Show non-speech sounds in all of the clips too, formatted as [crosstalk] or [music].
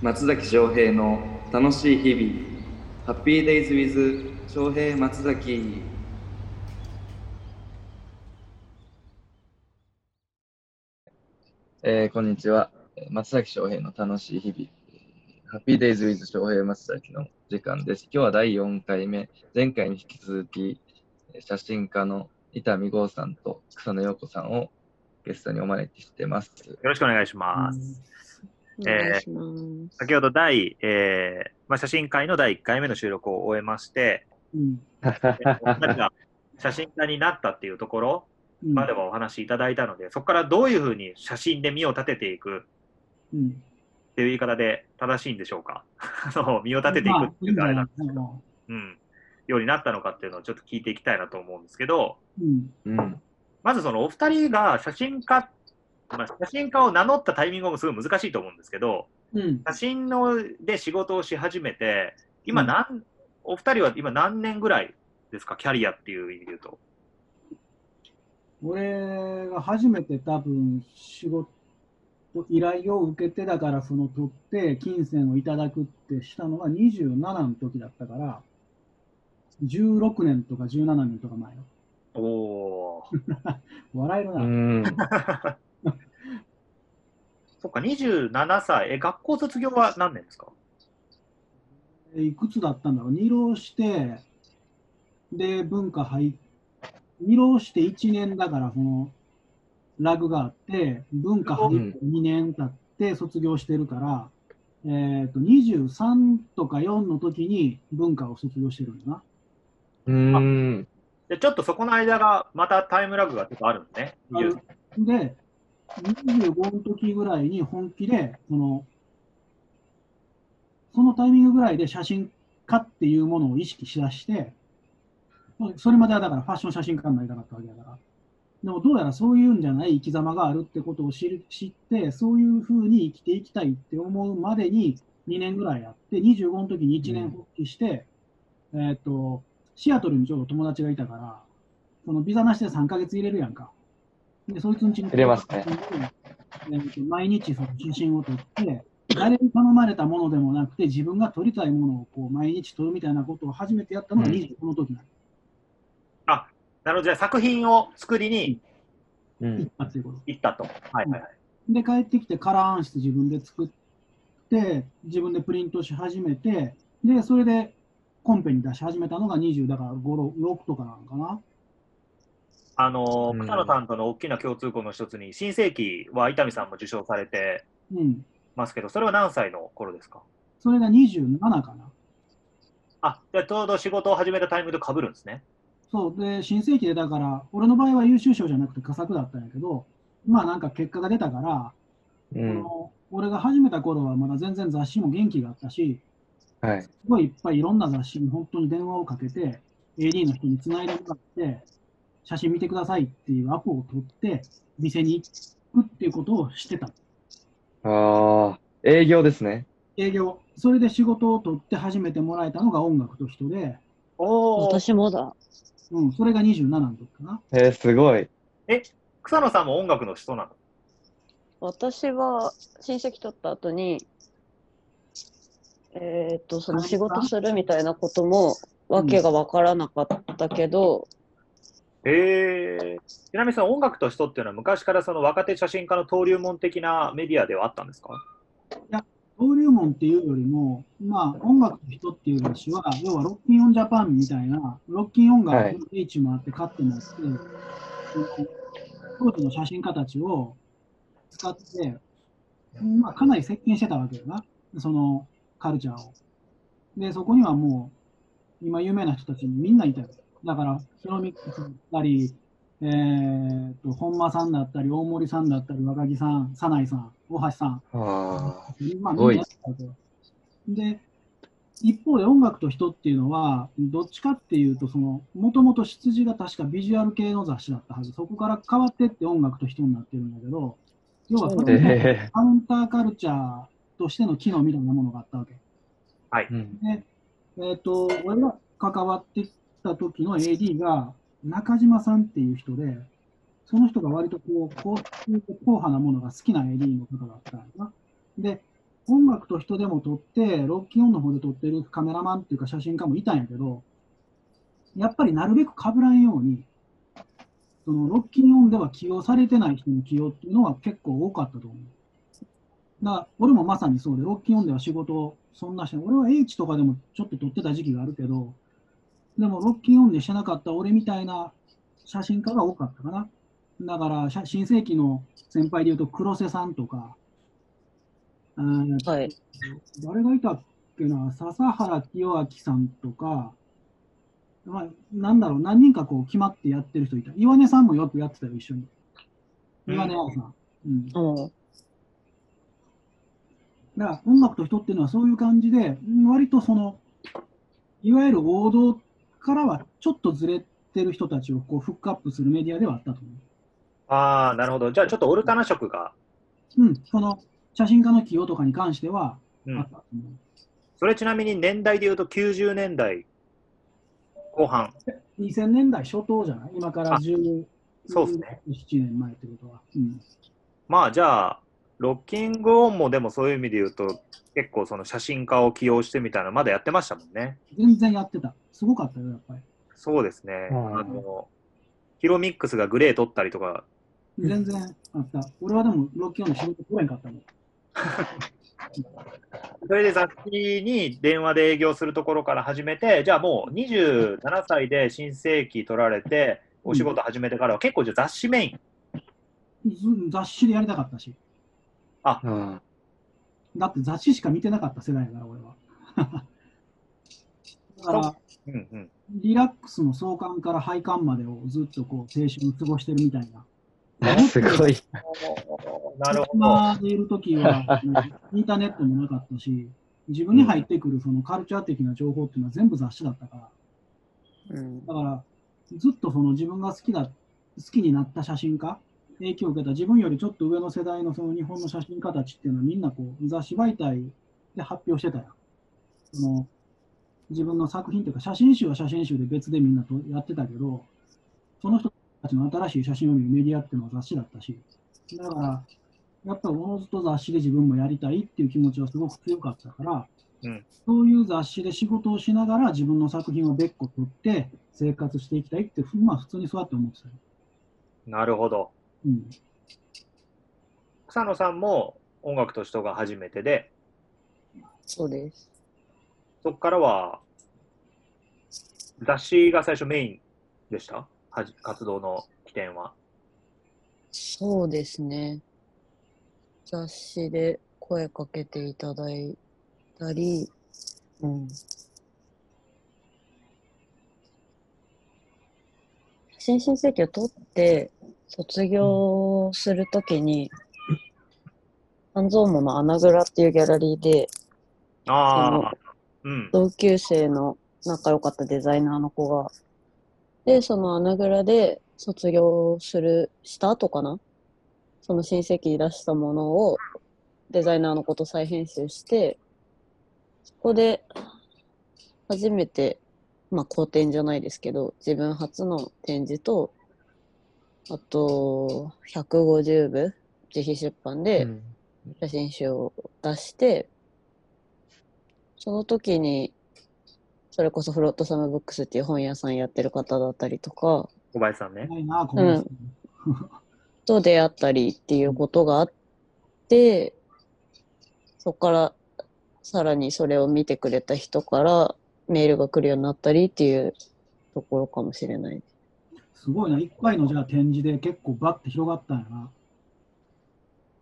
松崎翔平の楽しい日々。ハッピーデイズウィズ翔平松崎。えー、こんにちは。松崎翔平の楽しい日々。ハッピーデイズウィズ翔平松崎の時間です。今日は第4回目。前回に引き続き写真家の伊丹剛さんと草野陽子さんをゲストにお招きしてます。よろしくお願いします、えー、先ほど第、えーまあ、写真会の第1回目の収録を終えまして、うん、が写真家になったっていうところまではお話しいただいたので、うん、そこからどういうふうに写真で身を立てていくっていう言い方で正しいんでしょうか？[laughs] 身を立てていくっていうかあれなんですけど、うん、ようになったのかっていうのをちょっと聞いていきたいなと思うんですけど、うん、まずそのお二人が写真家まあ、写真家を名乗ったタイミングもすごい難しいと思うんですけど、うん、写真ので仕事をし始めて、今何、うん、お二人は今何年ぐらいですか、キャリアっていう意味で言うと。俺が初めて多分仕事、依頼を受けてだからその取って金銭をいただくってしたのが27の時だったから、16年とか17年とか前よ。おお。[laughs] 笑えるな。[laughs] そっか、27歳。え、学校卒業は何年ですか？いくつだったんだろう？二浪して、で、文化入っ二浪して1年だから、その、ラグがあって、文化入って2年経って卒業してるから、うん、えっ、ー、と、23とか4の時に文化を卒業してるんだな。うん。で、ちょっとそこの間が、またタイムラグがちょっとあるんですね。で、25の時ぐらいに本気で、その、そのタイミングぐらいで写真家っていうものを意識しだして、それまではだからファッション写真家になりたかったわけだから。でもどうやらそういうんじゃない生き様があるってことを知知って、そういうふうに生きていきたいって思うまでに2年ぐらいやって、25の時に1年復帰して、うん、えっ、と、シアトルにちょうど友達がいたから、そのビザなしで3ヶ月入れるやんか。で、そいつの家に、入れますね。毎日その写真を撮って、誰に頼まれたものでもなくて、自分が撮りたいものをこう毎日撮るみたいなことを初めてやったのが25の時なん、あ、なるほど。じゃあ作品を作りに行ったっていうこと。行ったと。はいはいはい。で、帰ってきてカラー案室自分で作って、自分でプリントし始めて、で、それでコンペに出し始めたのが20、だから5、6とかなのかな。あの、草野さんとの大きな共通項の一つに、新世紀は伊丹さんも受賞されてますけど、それは何歳の頃ですか？それが27かな。あ、じゃちょうど仕事を始めたタイミングとかぶるんですね。そう。で、新世紀でだから、俺の場合は優秀賞じゃなくて佳作だったんやけど、まあなんか結果が出たから、うん、この俺が始めた頃はまだ全然雑誌も元気があったし、はい、すごいいっぱいいろんな雑誌に本当に電話をかけて、AD の人につないでもらって、写真見てくださいっていうアポを取って、店に行くっていうことをしてた。ああ、営業ですね。営業。それで仕事を取って初めてもらえたのが音楽と人で。おお。私もだ。うん、それが27の時かな。えー、すごい。え、草野さんも音楽の人なの？私は親戚取った後に、えっ、ー、と、その仕事するみたいなことも、わけがわからなかったけど、えー、ちなみにその音楽と人っていうのは昔からその若手写真家の登竜門的なメディアではあったんですか？いや、登竜門っていうよりも、まあ、音楽と人っていう話は、要はロッキンオンジャパンみたいな、ロッキン音楽のリーチもあって勝ってもあって、はい、当時の写真家たちを使って、まあ、かなり接近してたわけよな、そのカルチャーを。で、そこにはもう、今有名な人たちみんないたよ。だから、ヒロミックスだったり、えー、と、本間さんだったり、大森さんだったり、若木さん、早苗さん、大橋さん。あまあ、みんなやったで、一方で音楽と人っていうのは、どっちかっていうと、その、もともと出自が確かビジュアル系の雑誌だったはず。そこから変わってって音楽と人になってるんだけど、要はそれでカウンターカルチャーとしての機能みたいなものがあったわけ。はい。で、えっ、ー、と、俺が関わってった時の AD が中島さんっていう人で、その人が割とこう、硬硬派なものが好きな AD の方だったんだ。で、音楽と人でも撮って、ロッキンオンの方で撮ってるカメラマンっていうか写真家もいたんやけど、やっぱりなるべく被らんように、そのロッキンオンでは起用されてない人の起用っていうのは結構多かったと思う。だから俺もまさにそうで、ロッキンオンでは仕事をそんなして、俺は H とかでもちょっと撮ってた時期があるけど、でもロッキンオンでしてなかった俺みたいな写真家が多かったかな。だから、新世紀の先輩で言うと黒瀬さんとか、はい、誰がいたっけな、笹原清明さんとか、まあ、なんだろう、何人かこう決まってやってる人いた。岩根さんもよくやってたよ、一緒に。岩根青さん。うん。うん、だから音楽と人っていうのはそういう感じで、割とその、いわゆる王道からはちょっとずれてる人たちをこうフックアップするメディアではあったと思う。ああ、なるほど。じゃあちょっとオルタナ色が。うん、その写真家の起用とかに関してはあったと思う。うん、それちなみに年代でいうと90年代後半。2000年代初頭じゃない？今から10そうですね。7年前ってことは。うん、まあじゃあ、ロッキングオンもでもそういう意味で言うと、結構その写真家を起用してみたいなまだやってましたもんね。全然やってた。すごかったよ、やっぱり。そうですね。あの、ヒロミックスがグレー取ったりとか。全然あった。俺はでもロッキンオンの仕事取れんかったもん。[laughs] それで雑誌に電話で営業するところから始めて、じゃあもう27歳で新世紀取られて、お仕事始めてからは結構じゃ雑誌メイン、雑誌でやりたかったし。あ、うん、だって雑誌しか見てなかった世代だから、俺は。[laughs] だから、うんうん、リラックスの創刊から廃刊までをずっとこう青春を過ごしてるみたいな。[laughs] すごい。[laughs] なるほど。今でいるときは、インターネットもなかったし、自分に入ってくるそのカルチャー的な情報っていうのは全部雑誌だったから。うん、だから、ずっとその自分が好きだ、好きになった写真家、影響を受けた自分よりちょっと上の世代のその日本の写真家たちっていうのはみんなこう雑誌媒体で発表してたやん。その自分の作品というか写真集は写真集で別でみんなとやってたけど、その人たちの新しい写真を見るメディアっていうのは雑誌だったし、だから、やっぱりおのずと雑誌で自分もやりたいっていう気持ちはすごく強かったから、うん、そういう雑誌で仕事をしながら自分の作品を別個取って生活していきたいって、まあ普通にそうやって思ってたなるほど。うん、草野さんも音楽と人が初めてで、そうです。そこからは、雑誌が最初メインでした？はじ活動の起点は。そうですね。雑誌で声かけていただいたり、うん。新進世紀を取って卒業するときに、半蔵門の穴蔵っていうギャラリーで、あうん、同級生の仲良かったデザイナーの子が、で、その穴蔵で卒業する、した後かな？その親戚に出したものをデザイナーの子と再編集して、そこで初めて、まあ、個展じゃないですけど、自分初の展示と、あと、150部、自費出版で写真集を出して、その時に、それこそフロットサムブックスっていう本屋さんやってる方だったりとか、小林さんね。うん。と出会ったりっていうことがあって、そこからさらにそれを見てくれた人からメールが来るようになったりっていうところかもしれない。すごいな、一回のじゃあ展示で結構バッて広がったんやな。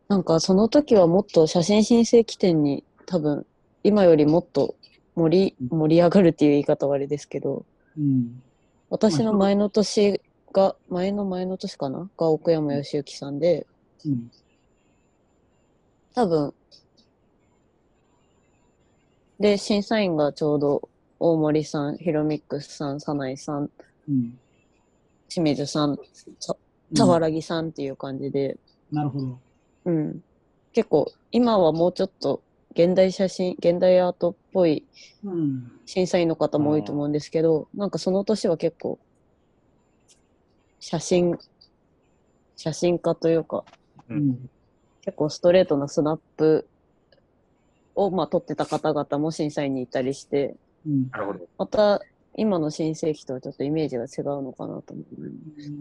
なんかその時はもっと写真申請起点に多分今よりもっと盛り盛り上がるっていう言い方はあれですけど、うん、私の前の年が、前の前の年かな？が奥山義行さんで、うん、多分、で、審査員がちょうど大森さん、ヒロミックスさん、早苗さん、うん、清水さん、沢木さんっていう感じで、なるほど。うん。結構、今はもうちょっと現代写真、現代アートっぽい審査員の方も多いと思うんですけど、うん、なんかその年は結構、写真、写真家というか、うん、結構ストレートなスナップを、まあ、撮ってた方々も審査員にいたりして、うん、なるほど。また今の新世紀とはちょっとイメージが違うのかなと思います。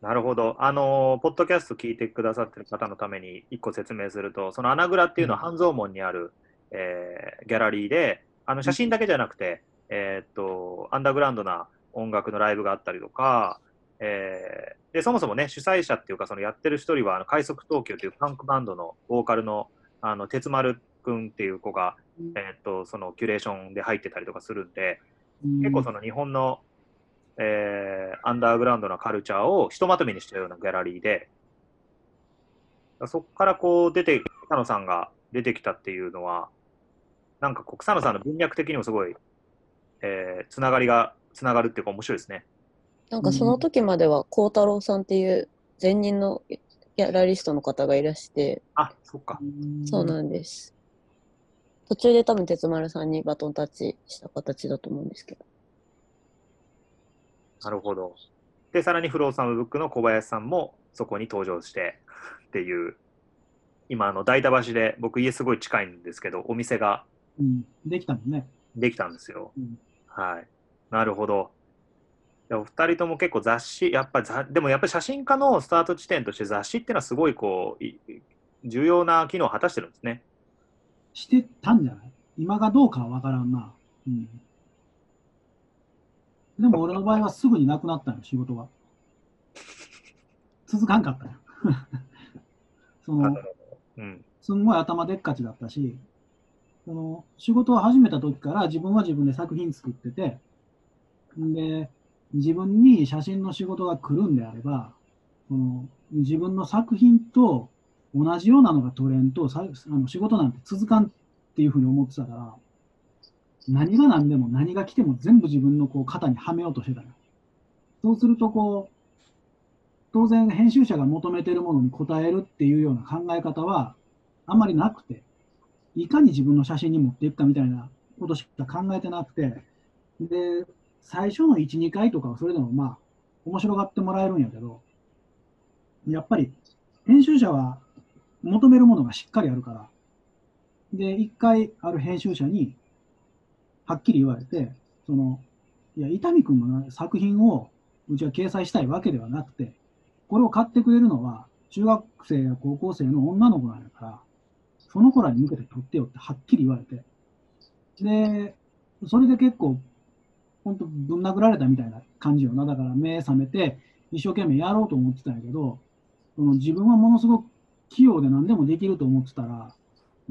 なるほど。あの、ポッドキャスト聞いてくださってる方のために一個説明すると、その穴蔵っていうのは半蔵門にある、えー、ギャラリーで、あの写真だけじゃなくて、えー、っと、アンダーグラウンドな音楽のライブがあったりとか、えー、でそもそもね、主催者っていうか、そのやってる一人は、あの快速東京というパンクバンドのボーカルの、あの、鉄丸くんっていう子が、えー、っと、そのキュレーションで入ってたりとかするんで、結構その日本の、えー、アンダーグラウンドなカルチャーをひとまとめにしたようなギャラリーで、そこからこう出て、草野さんが出てきたっていうのは、なんかこう草野さんの文脈的にもすごい、えー、つながりが、つながるっていうか面白いですね。なんかその時までは孝太郎さんっていう前任のギャラリストの方がいらして、あ、そっか。そうなんです。途中で多分鉄丸さんにバトンタッチした形だと思うんですけど。なるほど。で、さらにフローサムブックの小林さんもそこに登場してっていう、今、あの、大田橋で僕家すごい近いんですけど、お店が。うん、できたもんね。できたんですよ。うん、はい。なるほど。お二人とも結構雑誌、やっぱりでもやっぱり写真家のスタート地点として雑誌っていうのはすごいこう、重要な機能を果たしてるんですね。してたんじゃない？今がどうかはわからんな。うん。でも俺の場合はすぐになくなったよ、仕事が。続かんかったよ。[laughs] その、うん、すんごい頭でっかちだったし、その仕事を始めた時から自分は自分で作品作ってて、で、自分に写真の仕事が来るんであれば、その自分の作品と同じようなのが取れんと、さあの仕事なんて続かんっていうふうに思ってたから、何が何でも何が来ても全部自分のこう肩にはめようとしてたよ。そうするとこう、当然編集者が求めてるものに応えるっていうような考え方はあんまりなくて、いかに自分の写真に持っていくかみたいなことしか考えてなくて、で、最初の1、2回とかはそれでもまあ、面白がってもらえるんやけど、やっぱり編集者は求めるものがしっかりあるから、で、一回ある編集者に、はっきり言われて、その、いや、伊丹君の作品をうちは掲載したいわけではなくて、これを買ってくれるのは、中学生や高校生の女の子なんやから、その子らに向けて撮ってよってはっきり言われて、で、それで結構、本当ぶん殴られたみたいな感じよな。だから目覚めて、一生懸命やろうと思ってたんやけど、その自分はものすごく器用で何でもできると思ってたら、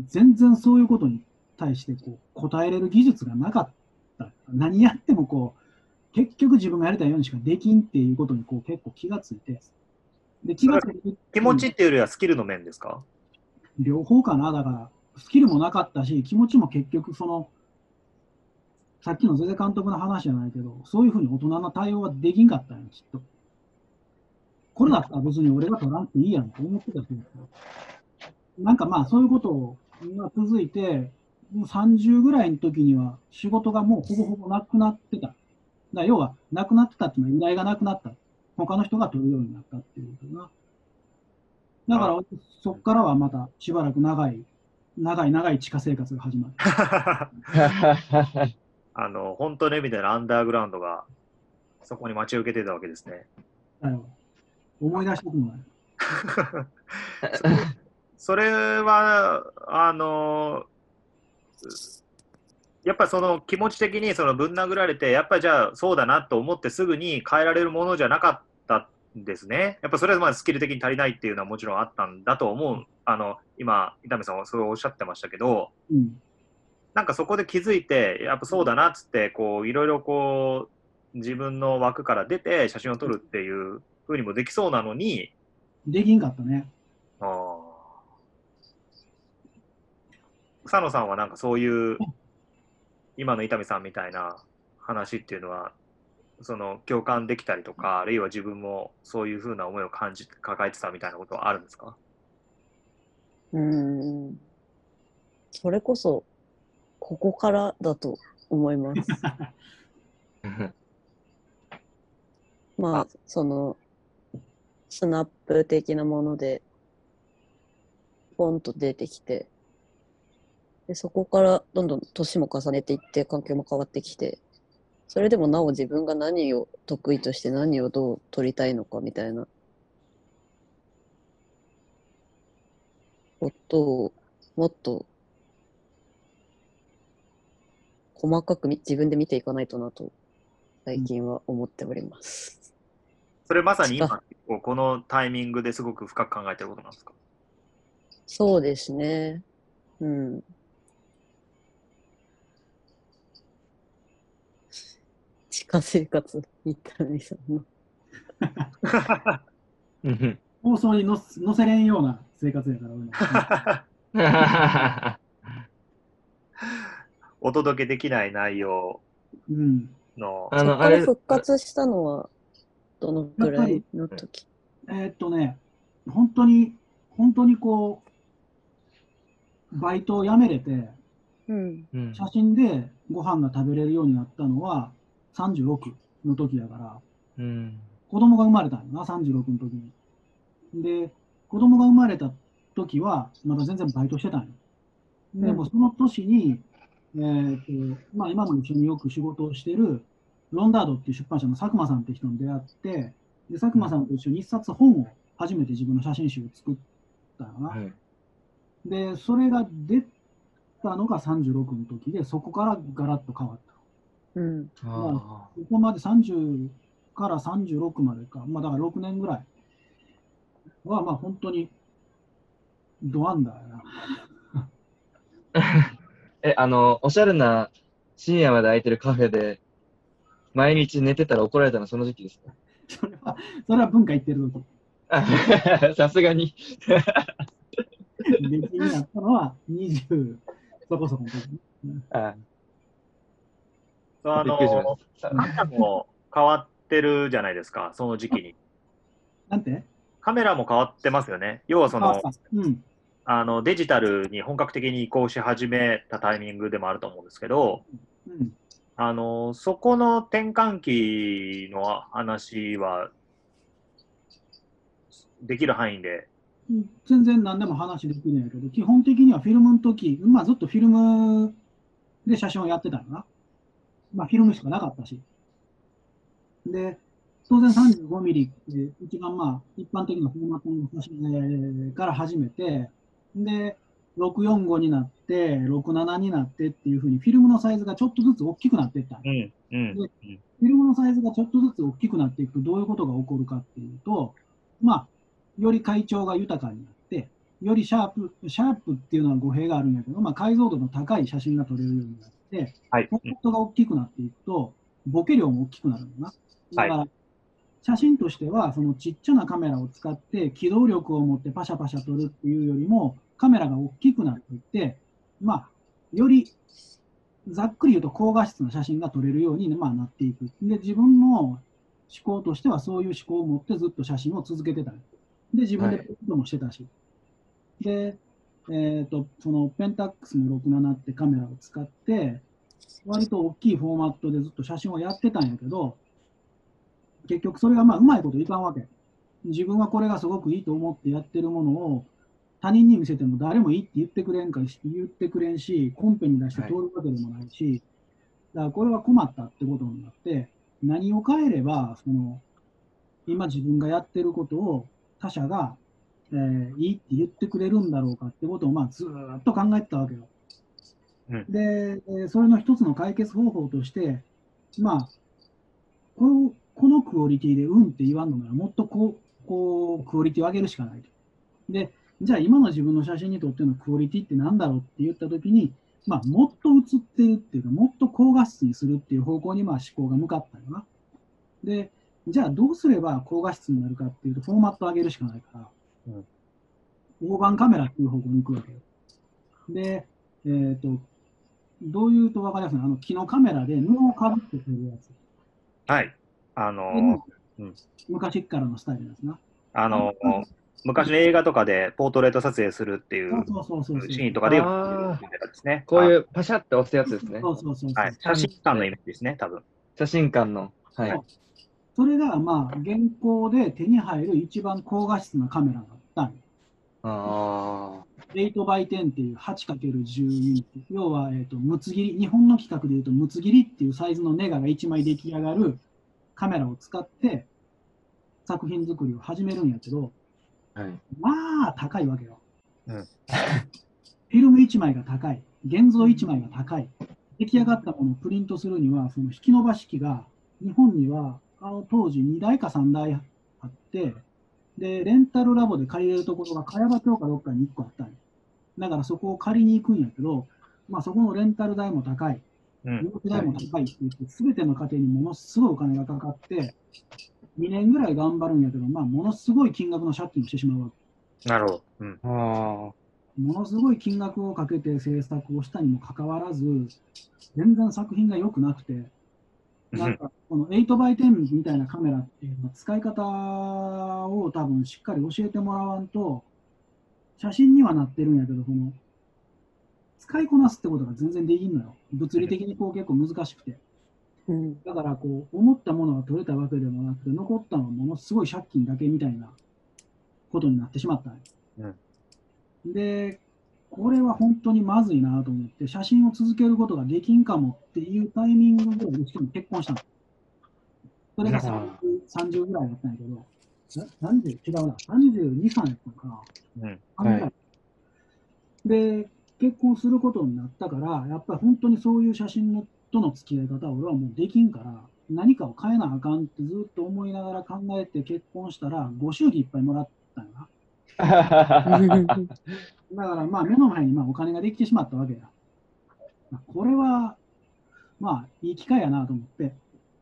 全然そういうことに対してこう答えれる技術がなかった。何やってもこう、結局自分がやりたいようにしかできんっていうことにこう結構気がついて。で気がついて気持ちっていうよりはスキルの面ですか？両方かな。だから、スキルもなかったし、気持ちも結局その、さっきのゼゼ監督の話じゃないけど、そういうふうに大人の対応はできんかったんや、きっと。これだったら別に俺が取らんていいやんと思ってたけど、なんかまあそういうことが続いて、もう30ぐらいの時には仕事がもうほぼほぼなくなってた。だ要は、なくなってたっていうのは依頼がなくなった。他の人が取るようになったっていうことな。だから、そこからはまたしばらく長い、長い長い地下生活が始まる。[laughs] あの、本当の意味でのアンダーグラウンドが、そこに待ち受けてたわけですね。思い出したくもない。[laughs] それは、あの、やっぱその気持ち的にそのぶん殴られて、やっぱりじゃあそうだなと思ってすぐに変えられるものじゃなかったんですね。やっぱそれはまあスキル的に足りないっていうのはもちろんあったんだと思う。あの、今、伊丹さんはそうおっしゃってましたけど、うん、なんかそこで気づいて、やっぱそうだなっつって、こう、いろいろこう、自分の枠から出て写真を撮るっていうふうにもできそうなのに。できんかったね。ああ。草野さんはなんかそういう、今の伊丹さんみたいな話っていうのは、その共感できたりとか、あるいは自分もそういうふうな思いを感じ、抱えてたみたいなことはあるんですか？うん、それこそ、ここからだと思います。[laughs] まあ、その、スナップ的なもので、ポンと出てきて、でそこからどんどん年も重ねていって環境も変わってきてそれでもなお自分が何を得意として何をどう取りたいのかみたいなことをもっと細かく自分で見ていかないとなと最近は思っております。それまさに今このタイミングですごく深く考えてることなんですか？そうですね。うん。地下生活、三谷さんの。放送に載せれんような生活やから、[laughs] お届けできない内容の。うん、あのあれ復活したのはどのくらいの時？えー、っとね、本当に、本当にこう、バイトを辞めれて、うん、写真でご飯が食べれるようになったのは36の時だから、うん、子供が生まれたんやな、36の時に。で、子供が生まれた時は、まだ全然バイトしてたんよ。でもその年に、えーとまあ、今も一緒によく仕事をしてるロンダードっていう出版社の佐久間さんって人に出会って、で佐久間さんと一緒に一冊本を初めて自分の写真集を作ったのな。はい、で、それが出たのが36の時で、そこからガラッと変わった。うん。まあ、ここまで30から36までか、まあだから6年ぐらいは、まあ本当に、ドアンダーやな。[laughs] え、あの、おしゃれな深夜まで空いてるカフェで、毎日寝てたら怒られたのその時期ですか？[laughs] それは、それは文化言ってる時。[laughs] さすがに。別になったのは20そこそこの時。ああの、カメラも変わってるじゃないですか、その時期に。なんて？カメラも変わってますよね。要はその、うん、あのデジタルに本格的に移行し始めたタイミングでもあると思うんですけど、うん、あのそこの転換期の話はできる範囲で。全然何でも話できないけど、基本的にはフィルムの時、まあずっとフィルムで写真をやってたよな。まあフィルムしかなかったし。で、当然35ミリで一番まあ一般的なフォーマットの写真から始めて、で、645になって、67になってっていうふうに、フィルムのサイズがちょっとずつ大きくなっていった、うんうん、で。フィルムのサイズがちょっとずつ大きくなっていくと、どういうことが起こるかっていうと、まあ、より階調が豊かになって、よりシャープ、シャープっていうのは語弊があるんだけど、まあ、解像度の高い写真が撮れるようになって、はい、フォットが大きくなっていくと、ボケ量も大きくなるんだな。だから、はい写真としては、そのちっちゃなカメラを使って機動力を持ってパシャパシャ撮るっていうよりも、カメラが大きくなっていって、まあ、よりざっくり言うと高画質な写真が撮れるように、まあ、なっていく。で、自分の思考としてはそういう思考を持ってずっと写真を続けてた。で、自分でプリントもしてたし。はい、で、えっ、ー、と、そのペンタックスの67ってカメラを使って、割と大きいフォーマットでずっと写真をやってたんやけど、結局それがまあうまいこといかんわけ。自分はこれがすごくいいと思ってやってるものを他人に見せても誰もいいって言ってくれんか言ってくれんし、コンペに出して通るわけでもないし、だからこれは困ったってことになって、何を変えれば、その、今自分がやってることを他者が、えー、いいって言ってくれるんだろうかってことを、まあ、ずっと考えてたわけよ。うん、で、それの一つの解決方法として、まあ、このこのクオリティでうんって言わんのなら、もっとこう、こう、クオリティを上げるしかないと。で、じゃあ今の自分の写真にとってのクオリティって何だろうって言ったときに、まあ、もっと写ってるっていうか、もっと高画質にするっていう方向にまあ思考が向かったよな。で、じゃあどうすれば高画質になるかっていうと、フォーマット上げるしかないから、うん、大判カメラっていう方向に行くわけよ。で、えっ、ー、と、どういうと分かりやすいの？あの木のカメラで布をかぶって撮るやつ。はい。あのー、うん、昔からのスタイルですな。あのー、昔の映画とかでポートレート撮影するっていうシーンとかでよくですね。こういうパシャって押すやつですね。そうそうそうはい。写真館のイメージですね、多分。写真館の。はい。それが、まあ、現行で手に入る一番高画質なカメラだったんああ。8 by 10っていう 8×12 要は、えーと、むつ切り、日本の規格でいうとむつ切りっていうサイズのネガが1枚出来上がるカメラを使って作品作りを始めるんやけど、はい、まあ高いわけよ。うん、フィルム1枚が高い、現像1枚が高い、出来上がったものをプリントするには、その引き伸ばし機が日本にはあの当時2台か3台あって、で、レンタルラボで借りれるところが茅場町かどっかに1個あったんだからそこを借りに行くんやけど、まあそこのレンタル代も高い、入学代も高いって言って、すべての家庭にものすごいお金がかかって、2年ぐらい頑張るんやけど、まあものすごい金額の借金をしてしまうわけ。なるほど。うん、ものすごい金額をかけて制作をしたにもかかわらず、全然作品が良くなくて、なんかこの 8x10 みたいなカメラっていうのは使い方を多分しっかり教えてもらわんと、写真にはなってるんやけど、この使いこなすってことが全然できんのよ。物理的にこう結構難しくて。うん、だからこう思ったものが取れたわけでもなくて、残ったのはものすごい借金だけみたいなことになってしまったん、うん、で、これは本当にまずいなと思って、写真を続けることができんかもっていうタイミングぐらいで、しかも結婚したの。それが 30, 30ぐらいだったんやけど、30違うな、32、3やったのかな。うんはい、で、結婚することになったから、やっぱり本当にそういう写真のとの付き合い方は俺はもうできんから、何かを変えなあかんってずっと思いながら考えて結婚したら、ご祝儀いっぱいもらったんやな。[laughs] だからまあ目の前にまあお金ができてしまったわけや。これはまあいい機会やなと思って、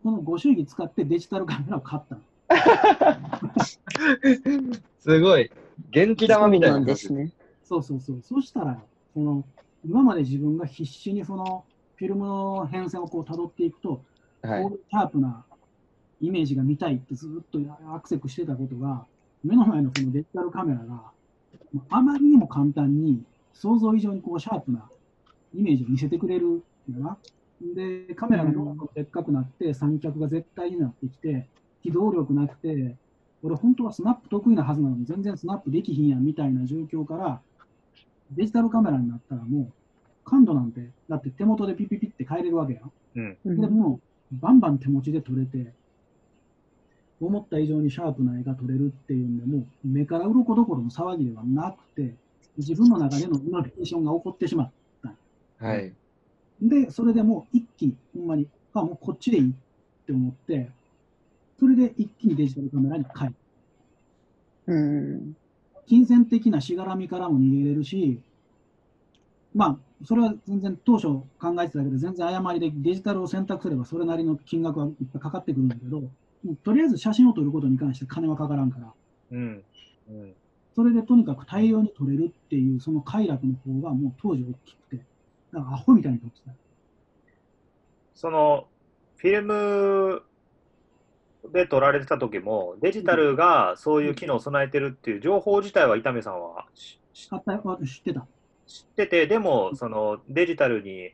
このご祝儀使ってデジタルカメラを買ったの。[laughs] すごい。元気玉みたいなですね。そうそうそう。そしたら、その今まで自分が必死にそのフィルムの変遷をこう辿っていくと、はい、シャープなイメージが見たいってずっとアクセクしてたことが、目の前のそのデジタルカメラが、あまりにも簡単に想像以上にこうシャープなイメージを見せてくれるな。で、カメラがどんどんでっかくなって、三脚が絶対になってきて、機動力なくて、俺本当はスナップ得意なはずなのに全然スナップできひんやんみたいな状況から、デジタルカメラになったらもう感度なんて、だって手元でピピピって変えれるわけや。うん、でも、バンバン手持ちで撮れて、思った以上にシャープな絵が撮れるっていうんで、もう目から鱗どころの騒ぎではなくて、自分の中でのイノベーションが起こってしまった。はい。で、それでもう一気に、ほんまに、あ、もうこっちでいいって思って、それで一気にデジタルカメラに変えうん。金銭的なしがらみからも逃げれるし、まあ、それは全然当初考えてたけど、全然誤りでデジタルを選択すればそれなりの金額はいっぱいかかってくるんだけど、とりあえず写真を撮ることに関して金はかからんから、うん。うん、それでとにかく大量に撮れるっていうその快楽の方がもう当時大きくて、だからアホみたいに撮ってた。そのフィルムで撮られてた時も、デジタルがそういう機能を備えてるっていう情報自体は伊丹さんは知ってた。知ってて、でもそのデジタルに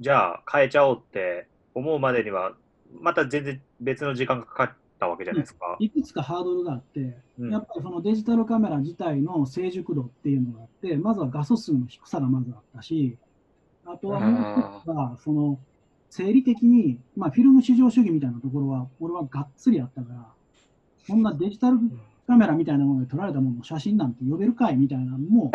じゃあ変えちゃおうって思うまでには、また全然別の時間がかかったわけじゃないですか。いくつかハードルがあって、うん、やっぱりそのデジタルカメラ自体の成熟度っていうのがあって、まずは画素数の低さがまずあったし、あとはもう一つは、その生理的に、まあ、フィルム至上主義みたいなところは、俺はがっつりあったから、そんなデジタルカメラみたいなもので撮られたものを写真なんて呼べるかいみたいなのも、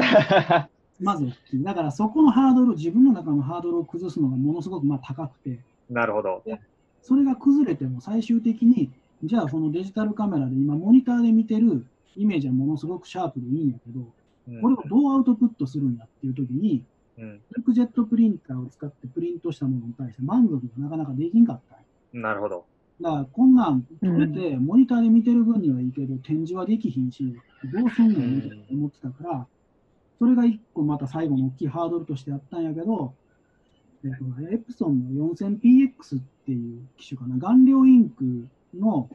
[laughs] まず大きい。だからそこのハードル、自分の中のハードルを崩すのがものすごくまあ高くて、なるほど。それが崩れても最終的に、じゃあそのデジタルカメラで今モニターで見てるイメージはものすごくシャープでいいんやけど、これをどうアウトプットするんやっていう時に、うん、クジェットプリンターを使ってプリントしたものに対して満足がなかなかできんかった。なるほど。だからこんなん撮れて、モニターで見てる分にはいいけど、展示はできひんし、どうすんのみたいな思ってたから、それが一個また最後の大きいハードルとしてあったんやけど、えっと、エプソンの 4000PX っていう機種かな、顔料インクの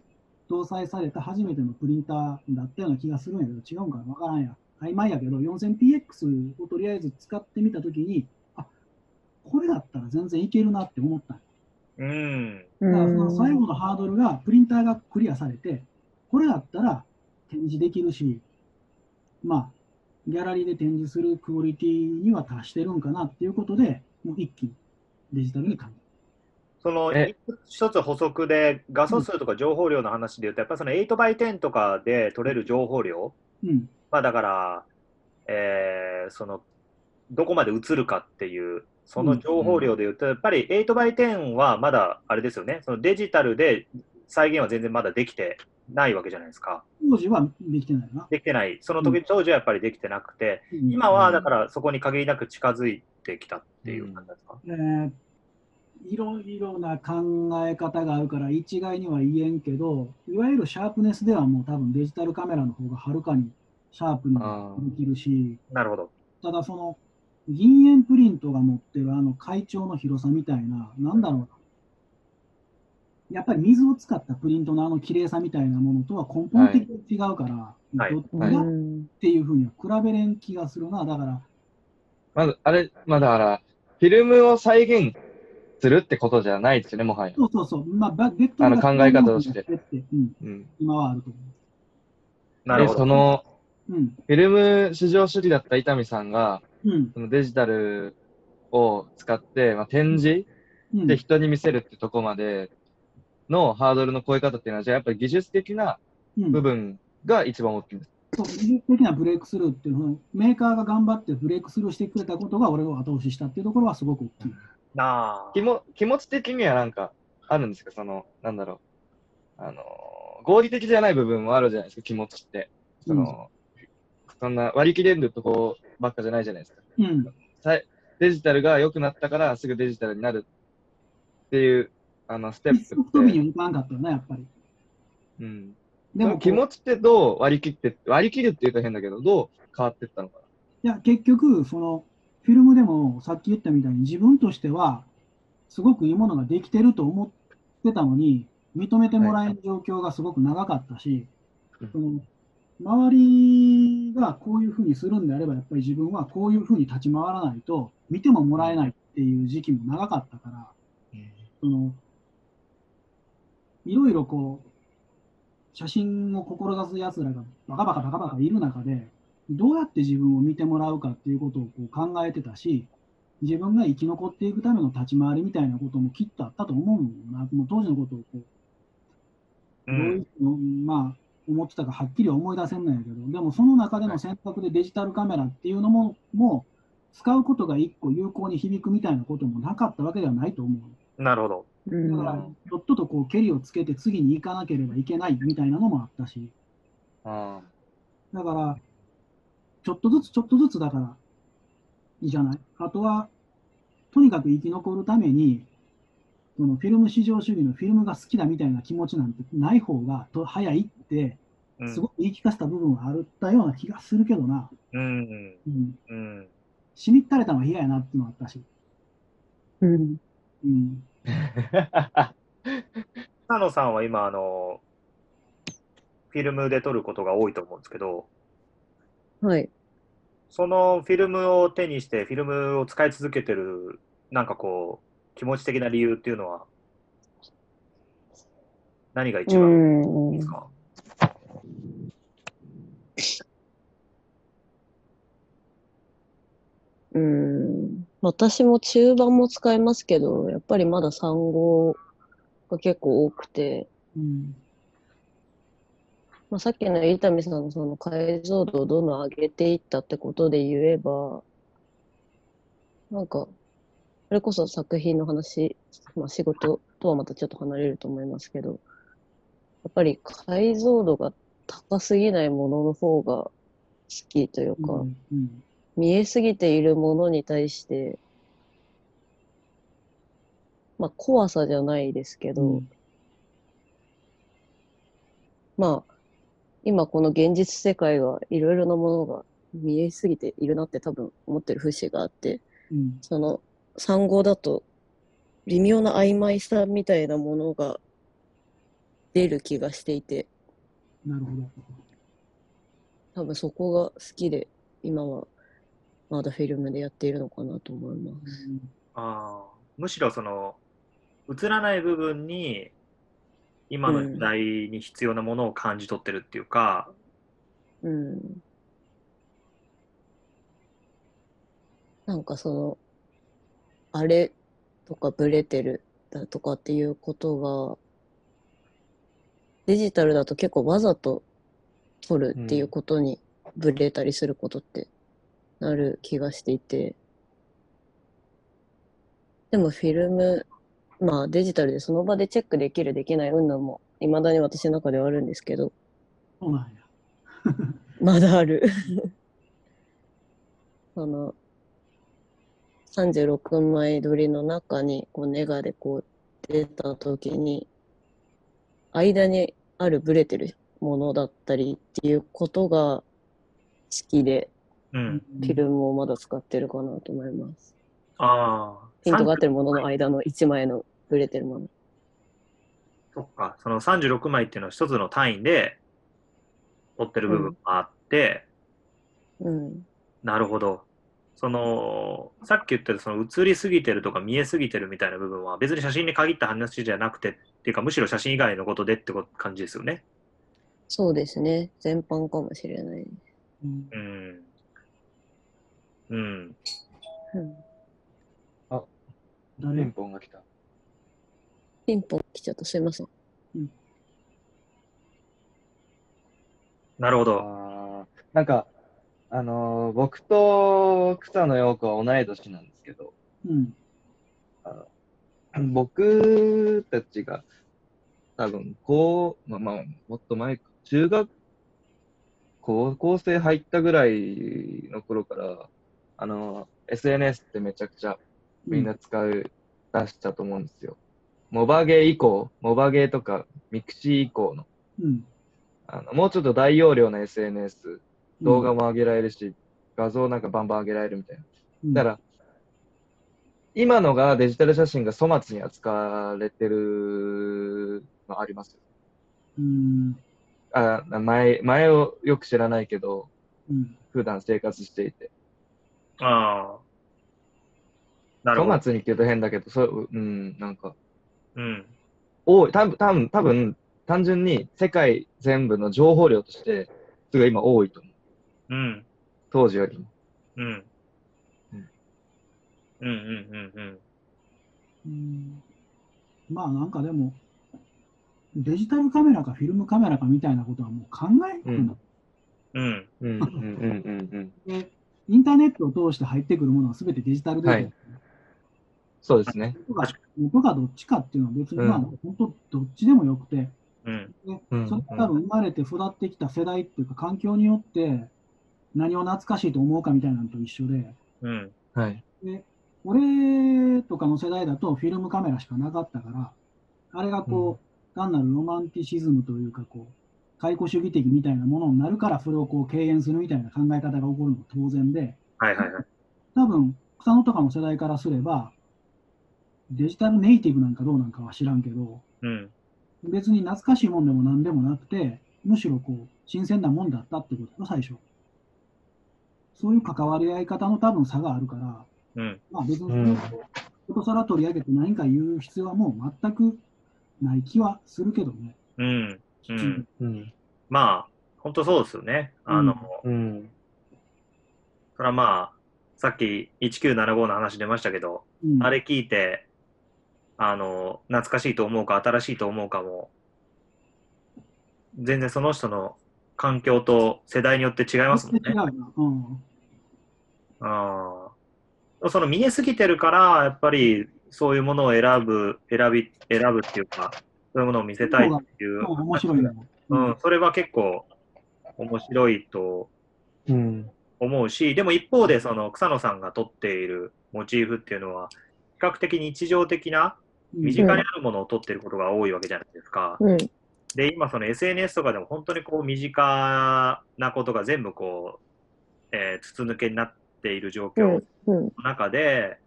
搭載された初めてのプリンターだったような気がするんやけど、違うんかな？わからんや。曖昧やけど、4000PX をとりあえず使ってみたときに、あこれだったら全然いけるなって思った。うん。だからその最後のハードルが、プリンターがクリアされて、これだったら展示できるし、まあ、ギャラリーで展示するクオリティには達してるんかなっていうことで、もう一気にデジタルに変えその一つ補足で、画素数とか情報量の話でいうと、やっぱりその 8x10 とかで取れる情報量、うん、まあだから、えー、そのどこまで映るかっていう、その情報量でいうと、やっぱり 8x10 はまだあれですよね、そのデジタルで再現は全然まだできてないわけじゃないですか。当時はできてないな。できてない。その時、うん、当時はやっぱりできてなくて、うん、今はだからそこに限りなく近づいてきたっていう感じですか、うん、えーいろいろな考え方があるから一概には言えんけど、いわゆるシャープネスではもう多分デジタルカメラの方がはるかにシャープにできるし、なるほど。ただその銀塩プリントが持ってるあの会長の広さみたいな、なんだろうな。やっぱり水を使ったプリントのあの綺麗さみたいなものとは根本的に違うから、はい、どっちがっていうふうには比べれん気がするな。だから。まず、あれ、まあだから、フィルムを再現するってことじゃないですよね、もはや。そうそうそう。まあ、ベッドあの考え方として。うん、うん、今はあると思う。なるほど。その、うん、フィルム市場主義だった伊丹さんが、うん、そのデジタルを使って、まあ、展示で人に見せるってとこまでのハードルの超え方っていうのは、じゃあやっぱり技術的な部分が一番大きいんです。そう技術的なブレイクスルーっていうのメーカーが頑張ってブレイクスルーしてくれたことが俺を後押ししたっていうところはすごく大きい。な気も気持ち的にはなんかあるんですかその、なんだろう。あの、合理的じゃない部分もあるじゃないですか、気持ちって。その、うん、そんな割り切れるとこばっかじゃないじゃないですか。うん、デジタルが良くなったからすぐデジタルになるっていうあのステップって。飛びにいかんかったよね、やっぱり。うん。でも気持ちってどう割り切って、割り切るって言うと変だけど、どう変わっていったのかな？いや、結局、その、フィルムでもさっき言ったみたいに自分としてはすごくいいものができてると思ってたのに認めてもらえる状況がすごく長かったし、はい、その周りがこういうふうにするんであればやっぱり自分はこういうふうに立ち回らないと見てももらえないっていう時期も長かったから、そのいろいろこう写真を志すやつらがバカバカバカバカいる中でどうやって自分を見てもらうかっていうことをこう考えてたし、自分が生き残っていくための立ち回りみたいなこともきっとあったと思うんな。もう当時のことをこう、どういうの、まあ、思ってたかはっきり思い出せんないけど、でもその中での選択でデジタルカメラっていうのも、もう使うことが一個有効に響くみたいなこともなかったわけではないと思う。なるほど。だから、ちょっととこう、ケリをつけて次に行かなければいけないみたいなのもあったし。あだから、ちょっとずつちょっとずつだからいいじゃない？あとは、とにかく生き残るために、そのフィルム至上主義のフィルムが好きだみたいな気持ちなんてない方がと早いって、すごく言い聞かせた部分はあったような気がするけどな。うん。うん。うん。しみったれたのは嫌やなっていうのはあったし。うん。うん。[laughs] 佐野さんは今、あの、フィルムで撮ることが多いと思うんですけど、はい。そのフィルムを手にして、フィルムを使い続けてる、なんかこう、気持ち的な理由っていうのは、何が一番ですか？うん、私も中盤も使いますけど、やっぱりまだ3号が結構多くて、うん。まあ、さっきの伊丹さんのその解像度をどんどん上げていったってことで言えば、なんか、それこそ作品の話、まあ、仕事とはまたちょっと離れると思いますけど、やっぱり解像度が高すぎないものの方が好きというか、うんうん、見えすぎているものに対して、まあ怖さじゃないですけど、うん、まあ今この現実世界はいろいろなものが見えすぎているなって多分思ってる節があって、うん、その産後だと微妙な曖昧さみたいなものが出る気がしていてなるほど。多分そこが好きで今はまだフィルムでやっているのかなと思います、うん、あむしろその映らない部分に今の時代に必要なものを感じ取ってるっていうか、うん。なんかその、あれとかブレてるだとかっていうことが、デジタルだと結構わざと撮るっていうことにブレたりすることってなる気がしていて、でもフィルム、まあデジタルでその場でチェックできるできない云々も未だに私の中ではあるんですけど。[laughs] まだある。[laughs] その、36枚撮りの中にこうネガでこう出た時に、間にあるブレてるものだったりっていうことが好きで、うん。フィルムをまだ使ってるかなと思います。ああ。ピントが合ってるものの間の1枚のブレてるもの。そっか。その36枚っていうのは一つの単位で取ってる部分があって、うん。なるほど。その、さっき言ったその映りすぎてるとか見えすぎてるみたいな部分は別に写真に限った話じゃなくてっていうかむしろ写真以外のことでって感じですよね。そうですね。全般かもしれない。うんうん。うん。うん、ピ誰ンポンが来た？ピンポン来ちゃった。すいません。なるほど。なんか、あのー僕と草野庸子は同い年なんですけど、うん。僕たちが多分、こう、まあまあ、もっと前か、中学、高校生入ったぐらいの頃から、あの、SNS ってめちゃくちゃみんな使う、出したと思うんですよ。モバゲー以降、モバゲーとか mixi 以降の、うん。あのもうちょっと大容量な SNS、動画も上げられるし、画像なんかバンバン上げられるみたいな。うんだから、今のがデジタル写真が粗末に扱われてるのありますよ。うん。あ前、前をよく知らないけど、うん。普段生活していて。ああ。なるほど。粗末にって言うと変だけど、そう、うん、なんか、うん。多い、多分、多分、多分、単純に世界全部の情報量として、すごい今多いと思う。うん。当時よりも。うん。うんうんうんうんうん。うんまあなんかでも、デジタルカメラかフィルムカメラかみたいなことはもう考えなくなっうん。うん、うん、うん、うん、うん。て、インターネットを通して入ってくるものは全てデジタルで、はい。そうですね。元がどっちかっていうのは別に、うん。まあ本当どっちでもよくて、うん。でうん。それが多分生まれて育ってきた世代っていうか環境によって何を懐かしいと思うかみたいなのと一緒で、うん。はい。で俺とかの世代だとフィルムカメラしかなかったから、あれがこう、単なるロマンティシズムというかこう、解雇主義的みたいなものになるから、それをこう敬遠するみたいな考え方が起こるのが当然で、はいはいはい。多分、草野とかの世代からすれば、デジタルネイティブなんかどうなんかは知らんけど、うん。別に懐かしいもんでも何でもなくて、むしろこう、新鮮なもんだったってことが最初。そういう関わり合い方の多分差があるから、うん。まあ別にことさら取り上げて何か言う必要はもう全くない気はするけどね。うん。うん。うん。まあ、本当そうですよね。あの、うん。それはまあ、さっき1975の話出ましたけど、うん、あれ聞いて、あの、懐かしいと思うか、新しいと思うかも、全然その人の環境と世代によって違いますもんね違う。ん。ああ。その見えすぎてるから、やっぱりそういうものを選ぶ、選び、選ぶっていうか、そういうものを見せたいっていう。うん面白いな。うん、それは結構面白いとうん。思うし、でも一方でその草野さんが撮っているモチーフっていうのは、比較的日常的なうん身近にあるものを撮ってることが多いわけじゃないですか。うん。で、今その SNS とかでも本当にこう身近なことが全部こう、えー筒抜けになっている状況。の中で、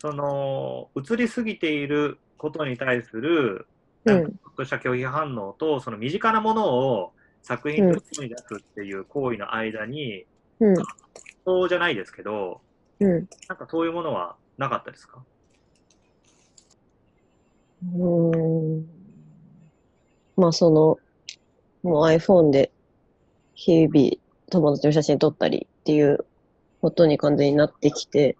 その映りすぎていることに対するうんなんかちょっとした拒否反応と、その身近なものを作品として出すっていう行為の間に、うん。そうじゃないですけど、うん。なんかそういうものはなかったですか？うん。まあその、もう iPhone で日々友達の写真撮ったりっていうことに完全になってきて、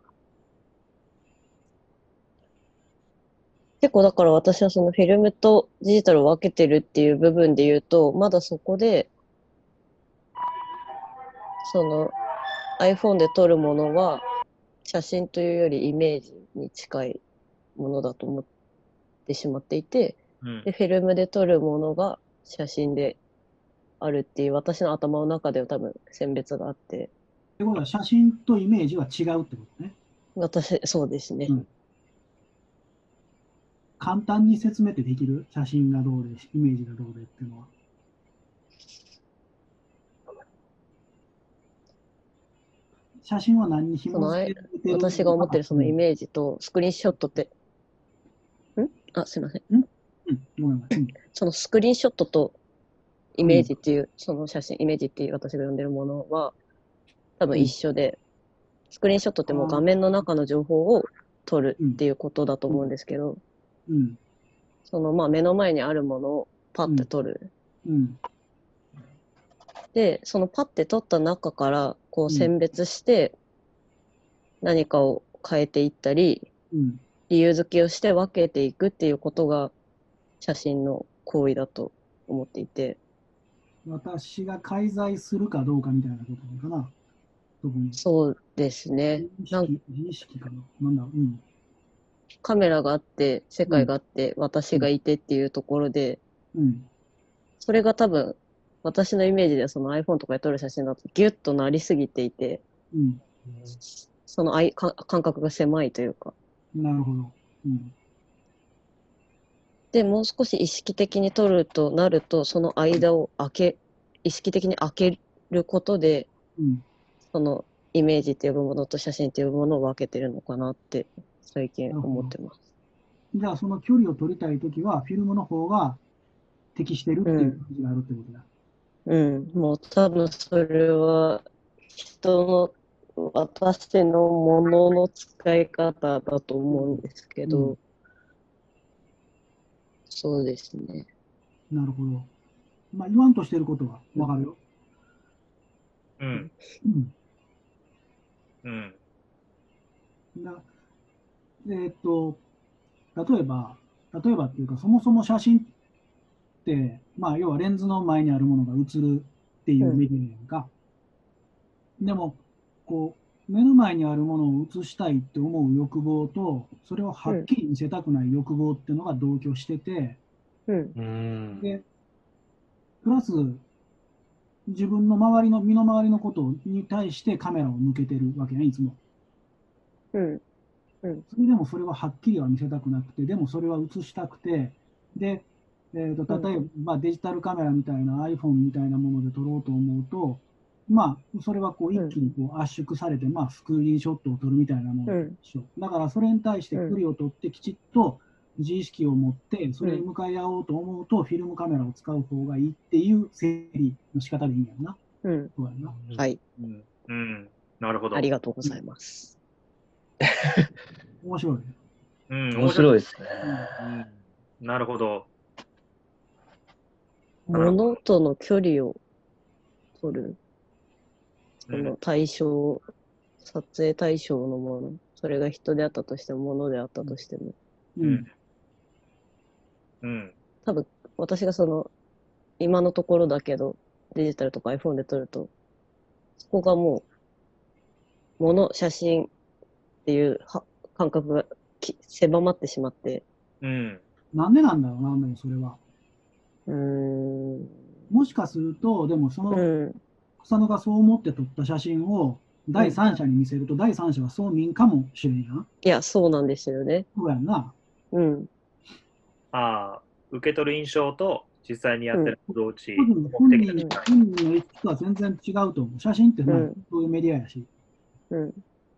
結構だから私はそのフィルムとデジタルを分けてるっていう部分で言うと、まだそこで、その iPhone で撮るものは写真というよりイメージに近いものだと思ってしまっていて、うん、でフィルムで撮るものが写真であるっていう私の頭の中では多分選別があって。ってことは写真とイメージは違うってことね。私、そうですね。うん、簡単に説明ってできる写真がどうで、イメージがどうでっていうのは。写真は何に紐付けてる私が思ってるそのイメージとスクリーンショットって、ん？あ、すいません。ん？うん、そのスクリーンショットとイメージっていう、うん、その写真、イメージっていう私が呼んでるものは、多分一緒で、うん、スクリーンショットってもう画面の中の情報を撮るっていうことだと思うんですけど、うん、そのまあ目の前にあるものをパッて撮る。で、そのパッて撮った中からこう選別して何かを変えていったり、理由付けをして分けていくっていうことが写真の行為だと思っていて。私が介在するかどうかみたいなことかな？そうですね。自意識かな？なんだ、うん。カメラがあって、世界があって、うん、私がいてっていうところで、うん、それが多分、私のイメージではその iPhone とかで撮る写真だとギュッとなりすぎていて、うん、そのあいか感覚が狭いというか。なるほど。うん、で、もう少し意識的に撮るとなると、その間を開け、意識的に開けることで、うん、そのイメージっていうものと写真っていうものを分けてるのかなって最近思ってます。じゃあその距離を取りたいときは、フィルムの方が適してるっていう感じがあるってことだ。うん、うん、もう多分それは人の私のものの使い方だと思うんですけど、うんそうですね。なるほど。まあ、言わんとしてることはわかるよ。うん。うん。うん。なえー、っと、例えば、例えばっていうか、そもそも写真って、まあ、要はレンズの前にあるものが映るっていうメディアやんか。うん、でも、こう、目の前にあるものを映したいって思う欲望と、それをはっきり見せたくない欲望っていうのが同居してて、うん、で、プラス、自分の周りの、身の回りのことに対してカメラを向けてるわけね、いつも。うん。うん、それでもそれははっきりは見せたくなくて、でもそれは映したくて、で、えーと、例えば、まあ、デジタルカメラみたいな iPhone みたいなもので撮ろうと思うと、まあ、それはこう一気にこう圧縮されて、まあ、スクリーンショットを撮るみたいなものでしょ。うだからそれに対して距離を取ってきちっと自意識を持って、それに向かい合おうと思うと、フィルムカメラを使う方がいいっていう整理の仕方でいいんやろな。うん。そうやな。はい。うん。なるほど。ありがとうございます。[laughs] 面白い。うん、面白いですね。うん。なるほど。物との距離を取る。その対象、撮影対象のもの、それが人であったとしても、物であったとしても。うん。うん。多分、私がその、今のところだけど、デジタルとか iPhone で撮ると、そこがもう、物、写真っていうは感覚がき狭まってしまって。うん。なんでなんだろうな、でもそれは。うん。もしかすると、でもその、うん、草野がそう思って撮った写真を第三者に見せると、第三者はそう見んかもしれんやん。いや、そうなんですよね。そうやんな。うん。ああ、受け取る印象と実際にやってる行動値、うん、本人本人の意識とは全然違うと思う。写真ってそういうメディアやし。うん。